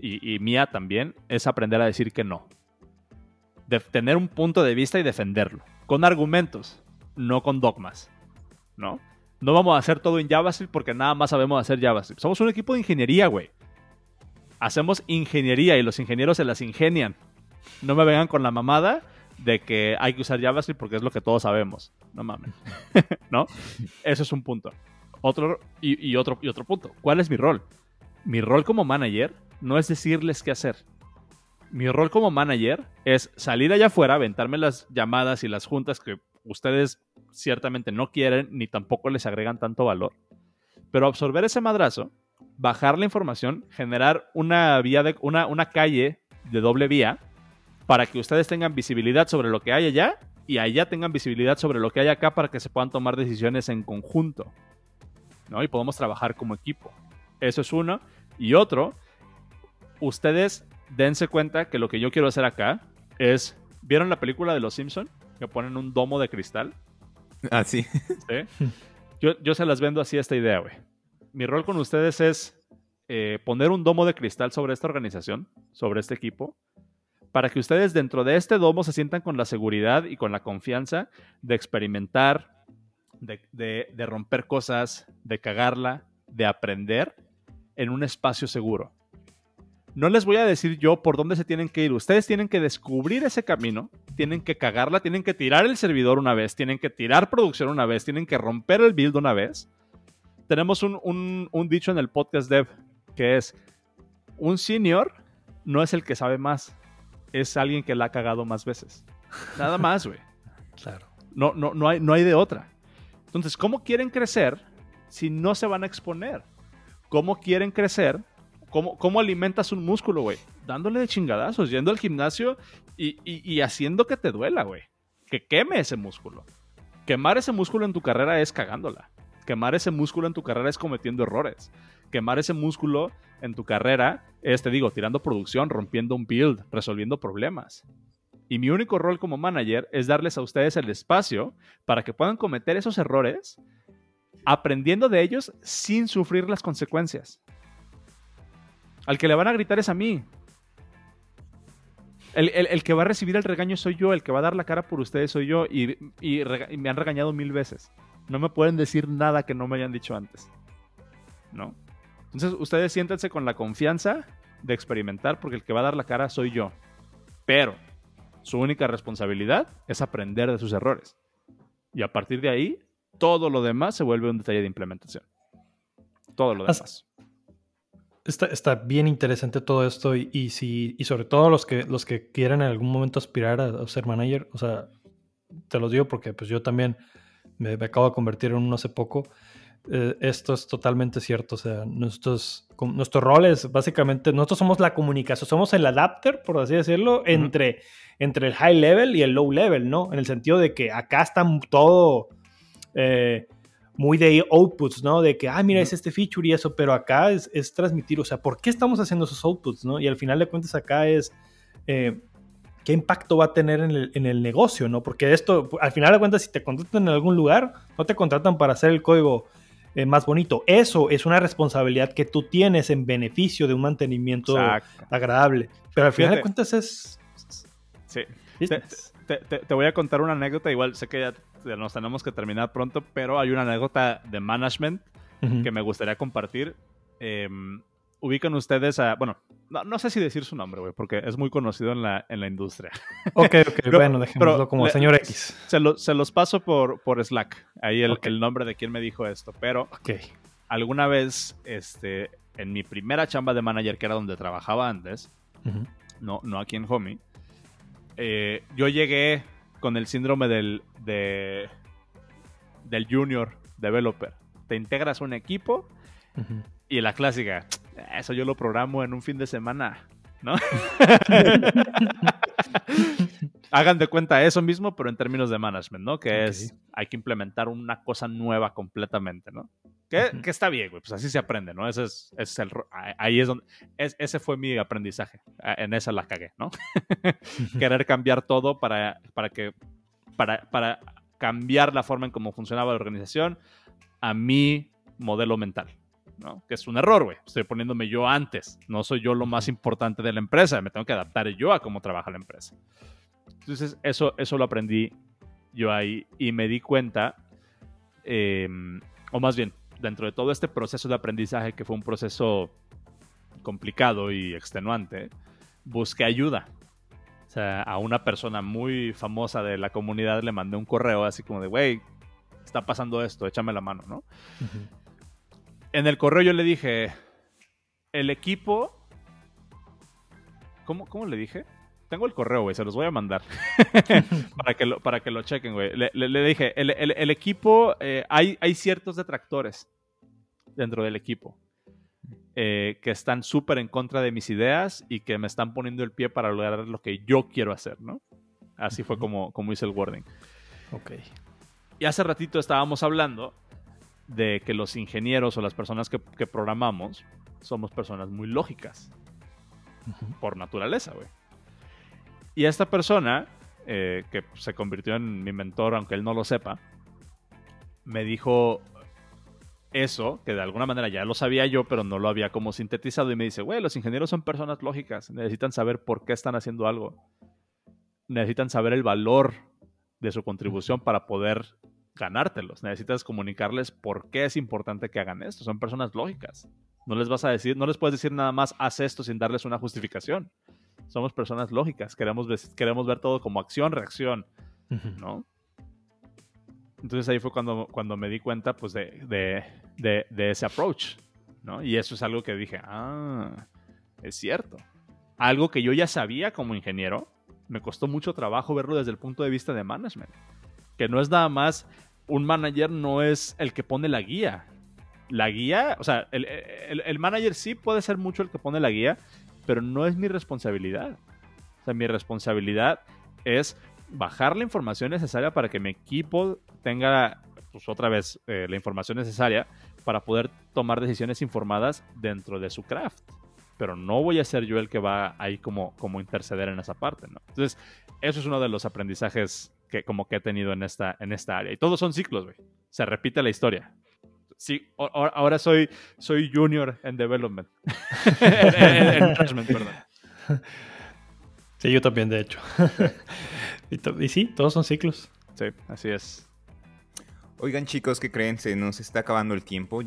y, y mía también es aprender a decir que no de tener un punto de vista y defenderlo. Con argumentos, no con dogmas. ¿No? No vamos a hacer todo en JavaScript porque nada más sabemos hacer JavaScript. Somos un equipo de ingeniería, güey. Hacemos ingeniería y los ingenieros se las ingenian. No me vengan con la mamada de que hay que usar JavaScript porque es lo que todos sabemos. No mames. [laughs] ¿No? Eso es un punto. Otro y, otro y otro punto. ¿Cuál es mi rol? Mi rol como manager no es decirles qué hacer mi rol como manager es salir allá afuera, aventarme las llamadas y las juntas que ustedes ciertamente no quieren ni tampoco les agregan tanto valor. Pero absorber ese madrazo, bajar la información, generar una vía de una, una calle de doble vía para que ustedes tengan visibilidad sobre lo que hay allá y allá tengan visibilidad sobre lo que hay acá para que se puedan tomar decisiones en conjunto. ¿no? Y podemos trabajar como equipo. Eso es uno. Y otro, ustedes dense cuenta que lo que yo quiero hacer acá es. ¿Vieron la película de Los Simpson? Que ponen un domo de cristal. Ah, sí. Yo, se las vendo así esta idea, güey. Mi rol con ustedes es eh, poner un domo de cristal sobre esta organización, sobre este equipo, para que ustedes dentro de este domo se sientan con la seguridad y con la confianza de experimentar, de romper cosas, de cagarla, de aprender en un espacio seguro. No les voy a decir yo por dónde se tienen que ir. Ustedes tienen que descubrir ese camino, tienen que cagarla, tienen que tirar el servidor una vez, tienen que tirar producción una vez, tienen que romper el build una vez. Tenemos un, dicho en el podcast dev que es, un senior no es el que sabe más, es alguien que la ha cagado más veces. Nada [laughs] más, güey. claro. No, no, no, hay, no hay de otra. Entonces, ¿cómo quieren crecer si no se van a exponer? ¿Cómo quieren crecer ¿Cómo, alimentas un músculo, güey? Dándole de chingadazos, yendo al gimnasio y, haciendo que te duela, güey. Que queme ese músculo. Quemar ese músculo en tu carrera es cagándola. Quemar ese músculo en tu carrera es cometiendo errores. Quemar ese músculo en tu carrera es, te digo, tirando producción, rompiendo un build, resolviendo problemas. Y mi único rol como manager es darles a ustedes el espacio para que puedan cometer esos errores aprendiendo de ellos sin sufrir las consecuencias. Al que le van a gritar es a mí. El, que va a recibir el regaño soy yo, el que va a dar la cara por ustedes soy yo y, me han regañado mil veces. No me pueden decir nada que no me hayan dicho antes. ¿No? Entonces ustedes siéntense con la confianza de experimentar porque el que va a dar la cara soy yo. Pero su única responsabilidad es aprender de sus errores. Y a partir de ahí, todo lo demás se vuelve un detalle de implementación. Todo lo demás. Está, bien interesante todo esto y, si, y sobre todo los que, los que quieran en algún momento aspirar a, ser manager, o sea, te lo digo porque pues yo también me, acabo de convertir en uno hace poco. eh, esto es totalmente cierto. O sea, nuestros, nuestros roles, básicamente, nosotros somos la comunicación, somos el adapter, por así decirlo, entre, entre el high level y el low level, ¿no? En el sentido de que acá está todo eh, muy de outputs, ¿no? De que, ah, mira, es este feature y eso, pero acá es, es, transmitir, o sea, ¿por qué estamos haciendo esos outputs, ¿no? Y al final de cuentas acá es... Eh, qué impacto va a tener en el, en el, negocio, ¿no? Porque esto, al final de cuentas, si te contratan en algún lugar, no te contratan para hacer el código eh, más bonito. Eso es una responsabilidad que tú tienes en beneficio de un mantenimiento agradable. Pero al final de cuentas es... Sí. Te, te, voy a contar una anécdota, igual sé que ya nos tenemos que terminar pronto, pero hay una anécdota de management que me gustaría compartir. Eh, ubican ustedes a, bueno, no, sé si decir su nombre, güey, porque es muy conocido en la, en la industria. Ok, ok, [laughs] bueno, dejémoslo como señor X. Se, se, los paso por, por Slack, ahí el, el, nombre de quien me dijo esto, pero okay. alguna vez, este, en mi primera chamba de manager, que era donde trabajaba antes, no, no aquí en Homey, eh, yo llegué con el síndrome del, de, del junior developer. Te integras a un equipo y la clásica, eso yo lo programo en un fin de semana, ¿no? [laughs] Hagan de cuenta eso mismo, pero en términos de management, ¿no? Que es, hay que implementar una cosa nueva completamente, ¿no? Que, está bien, güey, pues así se aprende, ¿no? Ese es, ese el, ahí es donde, ese fue mi aprendizaje, en esa la cagué, ¿no? [laughs] Querer cambiar todo para, para que, para, para cambiar la forma en cómo funcionaba la organización a mi modelo mental. Que es un error, güey. Estoy poniéndome yo antes. No soy yo lo más importante de la empresa. Me tengo que adaptar yo a cómo trabaja la empresa. Entonces, eso, eso lo aprendí yo ahí y me di cuenta, em, o más bien, dentro de todo este proceso de aprendizaje, que fue un proceso complicado y extenuante, busqué ayuda. O sea, a una persona muy famosa de la comunidad le mandé un correo así como de, güey, está pasando esto, échame la mano, ¿no? En el correo yo le dije, el equipo... ¿Cómo, cómo le dije? Tengo el correo, güey, se los voy a mandar. [laughs] para, que lo, para que lo chequen, güey. Le, dije, el, equipo, eh, hay, hay ciertos detractores dentro del equipo. Eh, que están súper en contra de mis ideas y que me están poniendo el pie para lograr lo que yo quiero hacer, ¿no? Así fue como, como hice el wording. Ok. Y hace ratito estábamos hablando de que los ingenieros o las personas que, programamos somos personas muy lógicas. Por naturaleza, güey. Y esta persona, eh, que se convirtió en mi mentor, aunque él no lo sepa, me dijo eso, que de alguna manera ya lo sabía yo, pero no lo había como sintetizado. Y me dice, güey, los ingenieros son personas lógicas. Necesitan saber por qué están haciendo algo. Necesitan saber el valor de su contribución para poder ganártelos. Necesitas comunicarles por qué es importante que hagan esto. Son personas lógicas. No les vas a decir, no les puedes decir nada más haz esto sin darles una justificación. Somos personas lógicas. Queremos, queremos ver todo como acción, reacción, ¿no? Entonces ahí fue cuando, cuando me di cuenta pues de, de, ese approach, ¿no? Y eso es algo que dije, ah, es cierto. Algo que yo ya sabía como ingeniero, me costó mucho trabajo verlo desde el punto de vista de management que no es nada más, un manager no es el que pone la guía. La guía, o sea, el, manager sí puede ser mucho el que pone la guía, pero no es mi responsabilidad. O sea, mi responsabilidad es bajar la información necesaria para que mi equipo tenga, pues otra vez, eh, la información necesaria para poder tomar decisiones informadas dentro de su craft. Pero no voy a ser yo el que va ahí como, como interceder en esa parte, ¿no? Entonces, eso es uno de los aprendizajes que como que he tenido en esta, en esta área. Y todos son ciclos, güey. Se repite la historia. Sí, ahora soy, soy junior en development. [laughs] en, management, perdón. [laughs] Sí, yo también, de hecho. [laughs] y, sí, todos son ciclos. Sí, así es. Oigan chicos, ¿qué creen? Se nos está acabando el tiempo.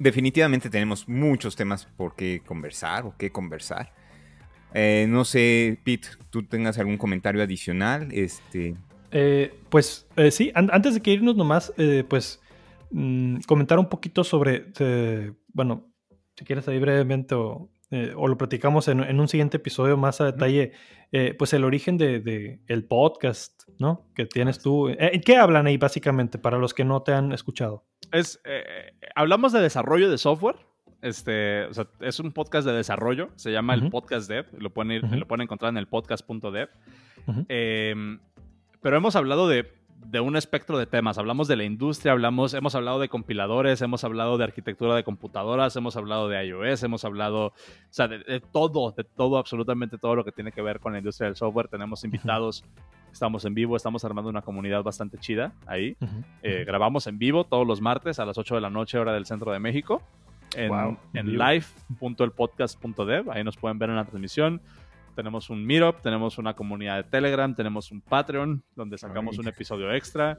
Definitivamente tenemos muchos temas por qué conversar o qué conversar. Eh, no sé, Pete, tú tengas algún comentario adicional. Este... Eh, pues eh, sí, antes de que irnos nomás, pues mm, comentar un poquito sobre, bueno, si quieres ahí brevemente o eh, o lo platicamos en, un siguiente episodio más a detalle, eh, pues el origen de, el podcast, ¿no? Que tienes tú. ¿En qué hablan ahí básicamente para los que no te han escuchado? Es, hablamos de desarrollo de software. Este, o sea, es un podcast de desarrollo, se llama el Podcast Dev, lo pueden, ir, lo pueden encontrar en el podcast.dev. Em, pero hemos hablado de de un espectro de temas. Hablamos de la industria, hablamos, hemos hablado de compiladores, hemos hablado de arquitectura de computadoras, hemos hablado de iOS, hemos hablado, o sea, de, todo, de todo, absolutamente todo lo que tiene que ver con la industria del software. Tenemos invitados, estamos en vivo, estamos armando una comunidad bastante chida ahí. Eh, grabamos en vivo todos los martes a las 8 de la noche, hora del centro de México. En, en live.elpodcast.dev, ahí nos pueden ver en la transmisión. Tenemos un Meetup, tenemos una comunidad de Telegram, tenemos un Patreon donde sacamos un episodio extra.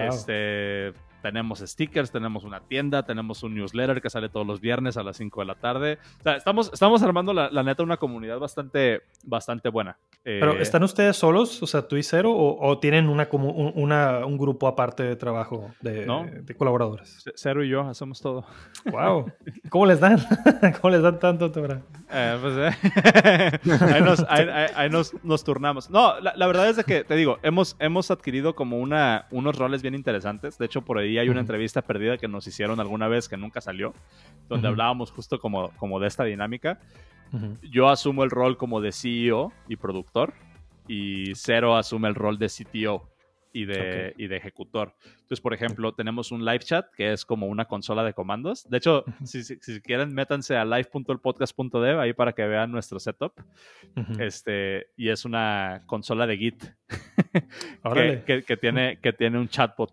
Este, tenemos stickers, tenemos una tienda, tenemos un newsletter que sale todos los viernes a las 5 de la tarde. O sea, estamos, estamos armando la, la neta una comunidad bastante, bastante buena. ¿Pero eh, están ustedes solos, o sea, tú y Cero, o, tienen una, como un, una, un grupo aparte de trabajo de, de, colaboradores? Cero y yo hacemos todo. ¡Wow! ¿Cómo les dan? [laughs] ¿Cómo les dan tanto? Eh, pues, eh. [laughs] ahí, nos, ahí, nos, nos, turnamos. No, la, verdad es de que, te digo, hemos, hemos adquirido como una, unos roles bien interesantes. De hecho, por ahí hay una entrevista perdida que nos hicieron alguna vez que nunca salió, donde hablábamos justo como, como de esta dinámica. Yo asumo el rol como de CEO y productor y Cero asume el rol de CTO y de, y de ejecutor. Entonces, por ejemplo, tenemos un live chat que es como una consola de comandos. De hecho, si, si, quieren, métanse a live.elpodcast.dev ahí para que vean nuestro setup. este, y es una consola de Git [laughs] que, que, tiene, que tiene un chatbot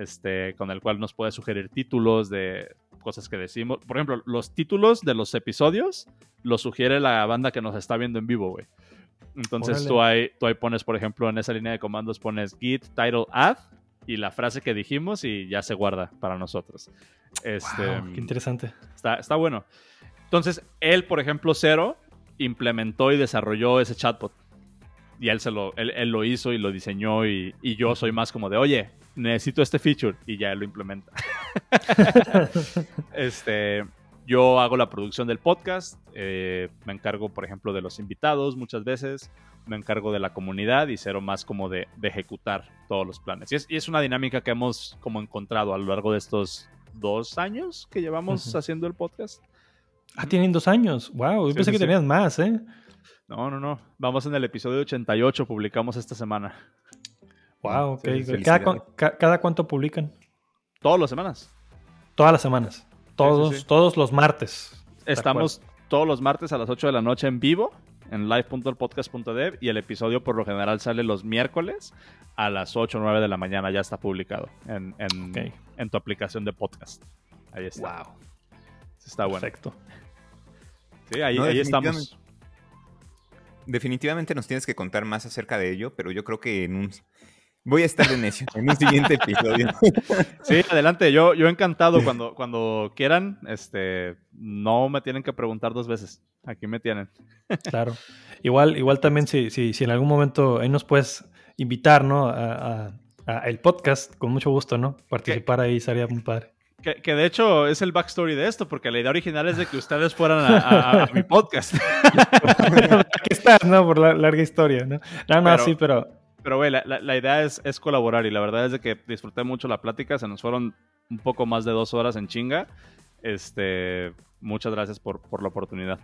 este, con el cual nos puede sugerir títulos de cosas que decimos. Por ejemplo, los títulos de los episodios los sugiere la banda que nos está viendo en vivo, güey. Entonces tú ahí, tú ahí pones, por ejemplo, en esa línea de comandos pones git title add y la frase que dijimos y ya se guarda para nosotros. Este, qué interesante. Está, está bueno. Entonces, él, por ejemplo, Cero, implementó y desarrolló ese chatbot. Y él, se lo, él, lo hizo y lo diseñó y, y, yo soy más como de, oye, necesito este feature y ya lo implementa. [laughs] este, yo hago la producción del podcast, eh, me encargo, por ejemplo, de los invitados muchas veces, me encargo de la comunidad y cero más como de, ejecutar todos los planes. Y es, una dinámica que hemos como encontrado a lo largo de estos dos años que llevamos haciendo el podcast. Ah, tienen dos años. Wow, yo pensé que tenían más, ¿eh? No, no, no. Vamos en el episodio 88, publicamos esta semana. Wow, ok. ¿Cada, cuánto publican? Todas las semanas. Todas las semanas. Todos, todos los martes. Estamos todos los martes a las 8 de la noche en vivo en live.podcast.dev y el episodio por lo general sale los miércoles a las 8 o 9 de la mañana. Ya está publicado en, en, tu aplicación de podcast. Ahí está. Wow. Está bueno. Perfecto. Sí, ahí, ahí estamos. Definitivamente nos tienes que contar más acerca de ello, pero yo creo que en un Voy a estar de necio en un siguiente episodio. [laughs] Sí, adelante. Yo, yo encantado cuando, cuando quieran. Este, no me tienen que preguntar dos veces. Aquí me tienen. Claro. Igual, igual también si, si, si en algún momento ahí nos puedes invitar, ¿no? A, el podcast, con mucho gusto, ¿no? Participar ahí sería muy padre. Que, de hecho es el backstory de esto, porque la idea original es de que ustedes fueran a, mi podcast. [laughs] Aquí estás, ¿no? Por la larga historia, ¿no? No, no, sí, pero pero, güey, la, idea es, es, colaborar y la verdad es de que disfruté mucho la plática. Se nos fueron un poco más de dos horas en chinga. Este, muchas gracias por, por la oportunidad.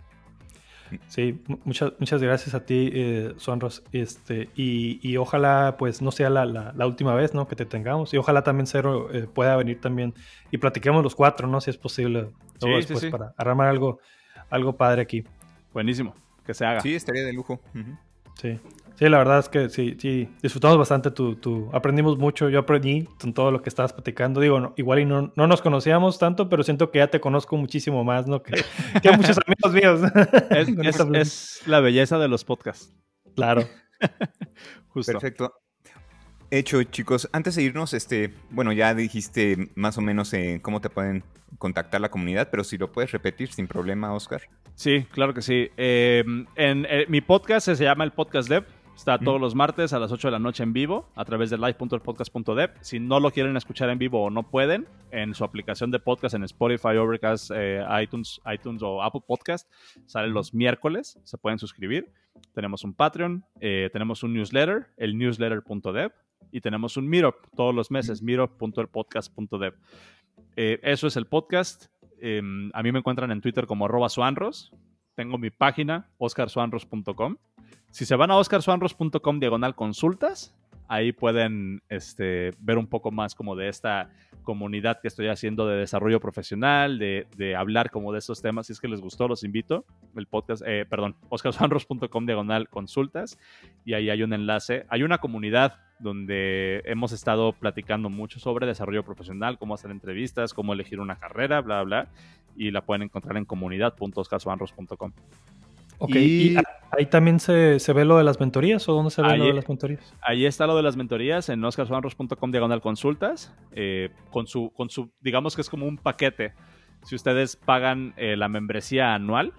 Sí, muchas, muchas gracias a ti, eh, Sonros. Este, y, y, ojalá, pues, no sea la, la, última vez, ¿no? Que te tengamos. Y ojalá también Cero eh, pueda venir también y platiquemos los cuatro, ¿no? Si es posible. sí, después sí, para armar algo, algo padre aquí. Buenísimo, que se haga. Sí, estaría de lujo. Sí. Sí, la verdad es que sí, sí, disfrutamos bastante tu, tu, aprendimos mucho, yo aprendí con todo lo que estabas platicando, digo, igual y no, no, nos conocíamos tanto, pero siento que ya te conozco muchísimo más, ¿no? Que, [laughs] que muchos amigos míos. Es, es, la belleza de los podcasts. Claro. [laughs] Justo. Perfecto. Hecho, chicos. Antes de irnos, este, bueno, ya dijiste más o menos eh, cómo te pueden contactar la comunidad, pero si lo puedes repetir sin problema, Oscar. Sí, claro que sí. Em, en, eh, mi podcast se llama el Podcast Dev Está todos los martes a las 8 de la noche en vivo a través de live.podcast.dev. Si no lo quieren escuchar en vivo o no pueden, en su aplicación de podcast en Spotify, Overcast, eh, iTunes, iTunes o Apple Podcast, sale los miércoles. Se pueden suscribir. Tenemos un Patreon, eh, tenemos un newsletter, el newsletter.dev, y tenemos un Meetup todos los meses, meetup.elpodcast.dev. Eh, eso es el podcast. Em, a mí me encuentran en Twitter como arroba suanros. Tengo mi página, oscarsuanros.com. Si se van a oscarsuanros.com diagonal consultas, ahí pueden este, ver un poco más como de esta comunidad que estoy haciendo de desarrollo profesional, de, hablar como de estos temas. Si es que les gustó, los invito. El podcast, eh, perdón, oscarsuanros.com diagonal consultas. Y ahí hay un enlace. Hay una comunidad donde hemos estado platicando mucho sobre desarrollo profesional, cómo hacer entrevistas, cómo elegir una carrera, bla, bla. Y la pueden encontrar en comunidad.oscarsuanros.com. Ok, y, ahí también se, ve lo de las mentorías o dónde se ve lo de las mentorías? Ahí está lo de las mentorías en oscarsuanros.com diagonal consultas, eh, con, su, con su, digamos que es como un paquete. Si ustedes pagan eh, la membresía anual,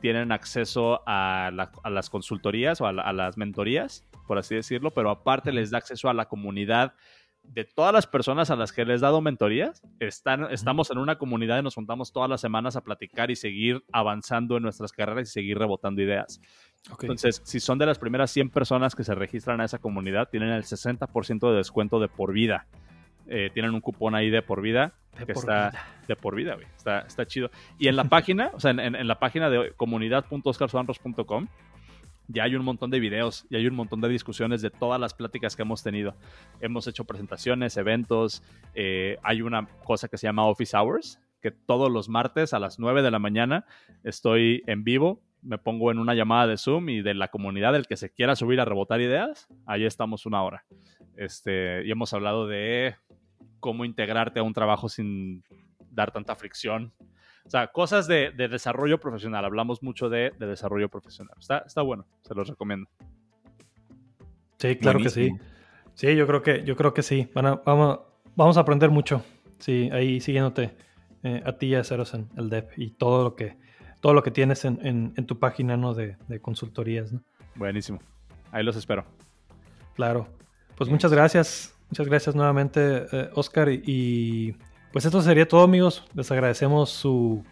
tienen acceso a, las consultorías o a, a, las mentorías, por así decirlo, pero aparte les da acceso a la comunidad de todas las personas a las que les he dado mentorías, están, estamos en una comunidad y nos juntamos todas las semanas a platicar y seguir avanzando en nuestras carreras y seguir rebotando ideas. Entonces, si son de las primeras 100 personas que se registran a esa comunidad, tienen el 60% de descuento de por vida. Eh, tienen un cupón ahí de por vida que está de por vida, güey. Está, está chido. Y en la página, o sea, en, en la página de comunidad.oscarsuanros.com, ya hay un montón de videos y hay un montón de discusiones de todas las pláticas que hemos tenido. Hemos hecho presentaciones, eventos, eh, hay una cosa que se llama Office Hours, que todos los martes a las 9 de la mañana estoy en vivo, me pongo en una llamada de Zoom y de la comunidad del que se quiera subir a rebotar ideas, ahí estamos una hora. Este, y hemos hablado de cómo integrarte a un trabajo sin dar tanta fricción o sea, cosas de, desarrollo profesional. Hablamos mucho de, desarrollo profesional. Está, está bueno, se los recomiendo. Sí, claro que sí. Sí, yo creo que, yo creo que sí. Bueno, vamos, vamos a aprender mucho. Sí, ahí siguiéndote eh, a ti y a Cerosen, el DEP, y todo lo que, todo lo que tienes en, tu página ¿no? de, consultorías. ¿no? Buenísimo. Ahí los espero. Claro. Pues muchas gracias. Muchas gracias nuevamente, eh, Oscar. y pues esto sería todo amigos. Les agradecemos su,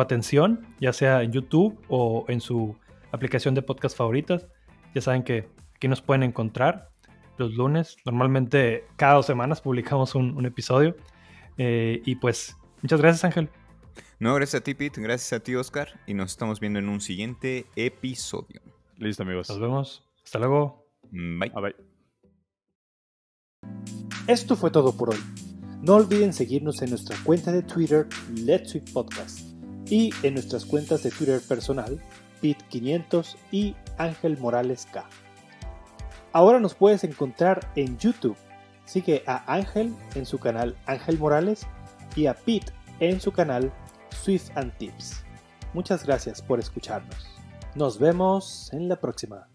atención, ya sea en YouTube o en su aplicación de podcast favoritas. Ya saben que aquí nos pueden encontrar los lunes. Normalmente cada dos semanas publicamos un, episodio. Eh, y pues muchas gracias Ángel. No, gracias a ti Pete, gracias a ti Oscar. Y nos estamos viendo en un siguiente episodio. Listo amigos. Nos vemos. Hasta luego. Bye. Bye. bye. Esto fue todo por hoy. No olviden seguirnos en nuestra cuenta de Twitter Let's Sweet Podcast y en nuestras cuentas de Twitter personal Pit500 y Ángel Morales K. Ahora nos puedes encontrar en YouTube. Sigue a Ángel en su canal Ángel Morales y a Pete en su canal Swift and Tips. Muchas gracias por escucharnos. Nos vemos en la próxima.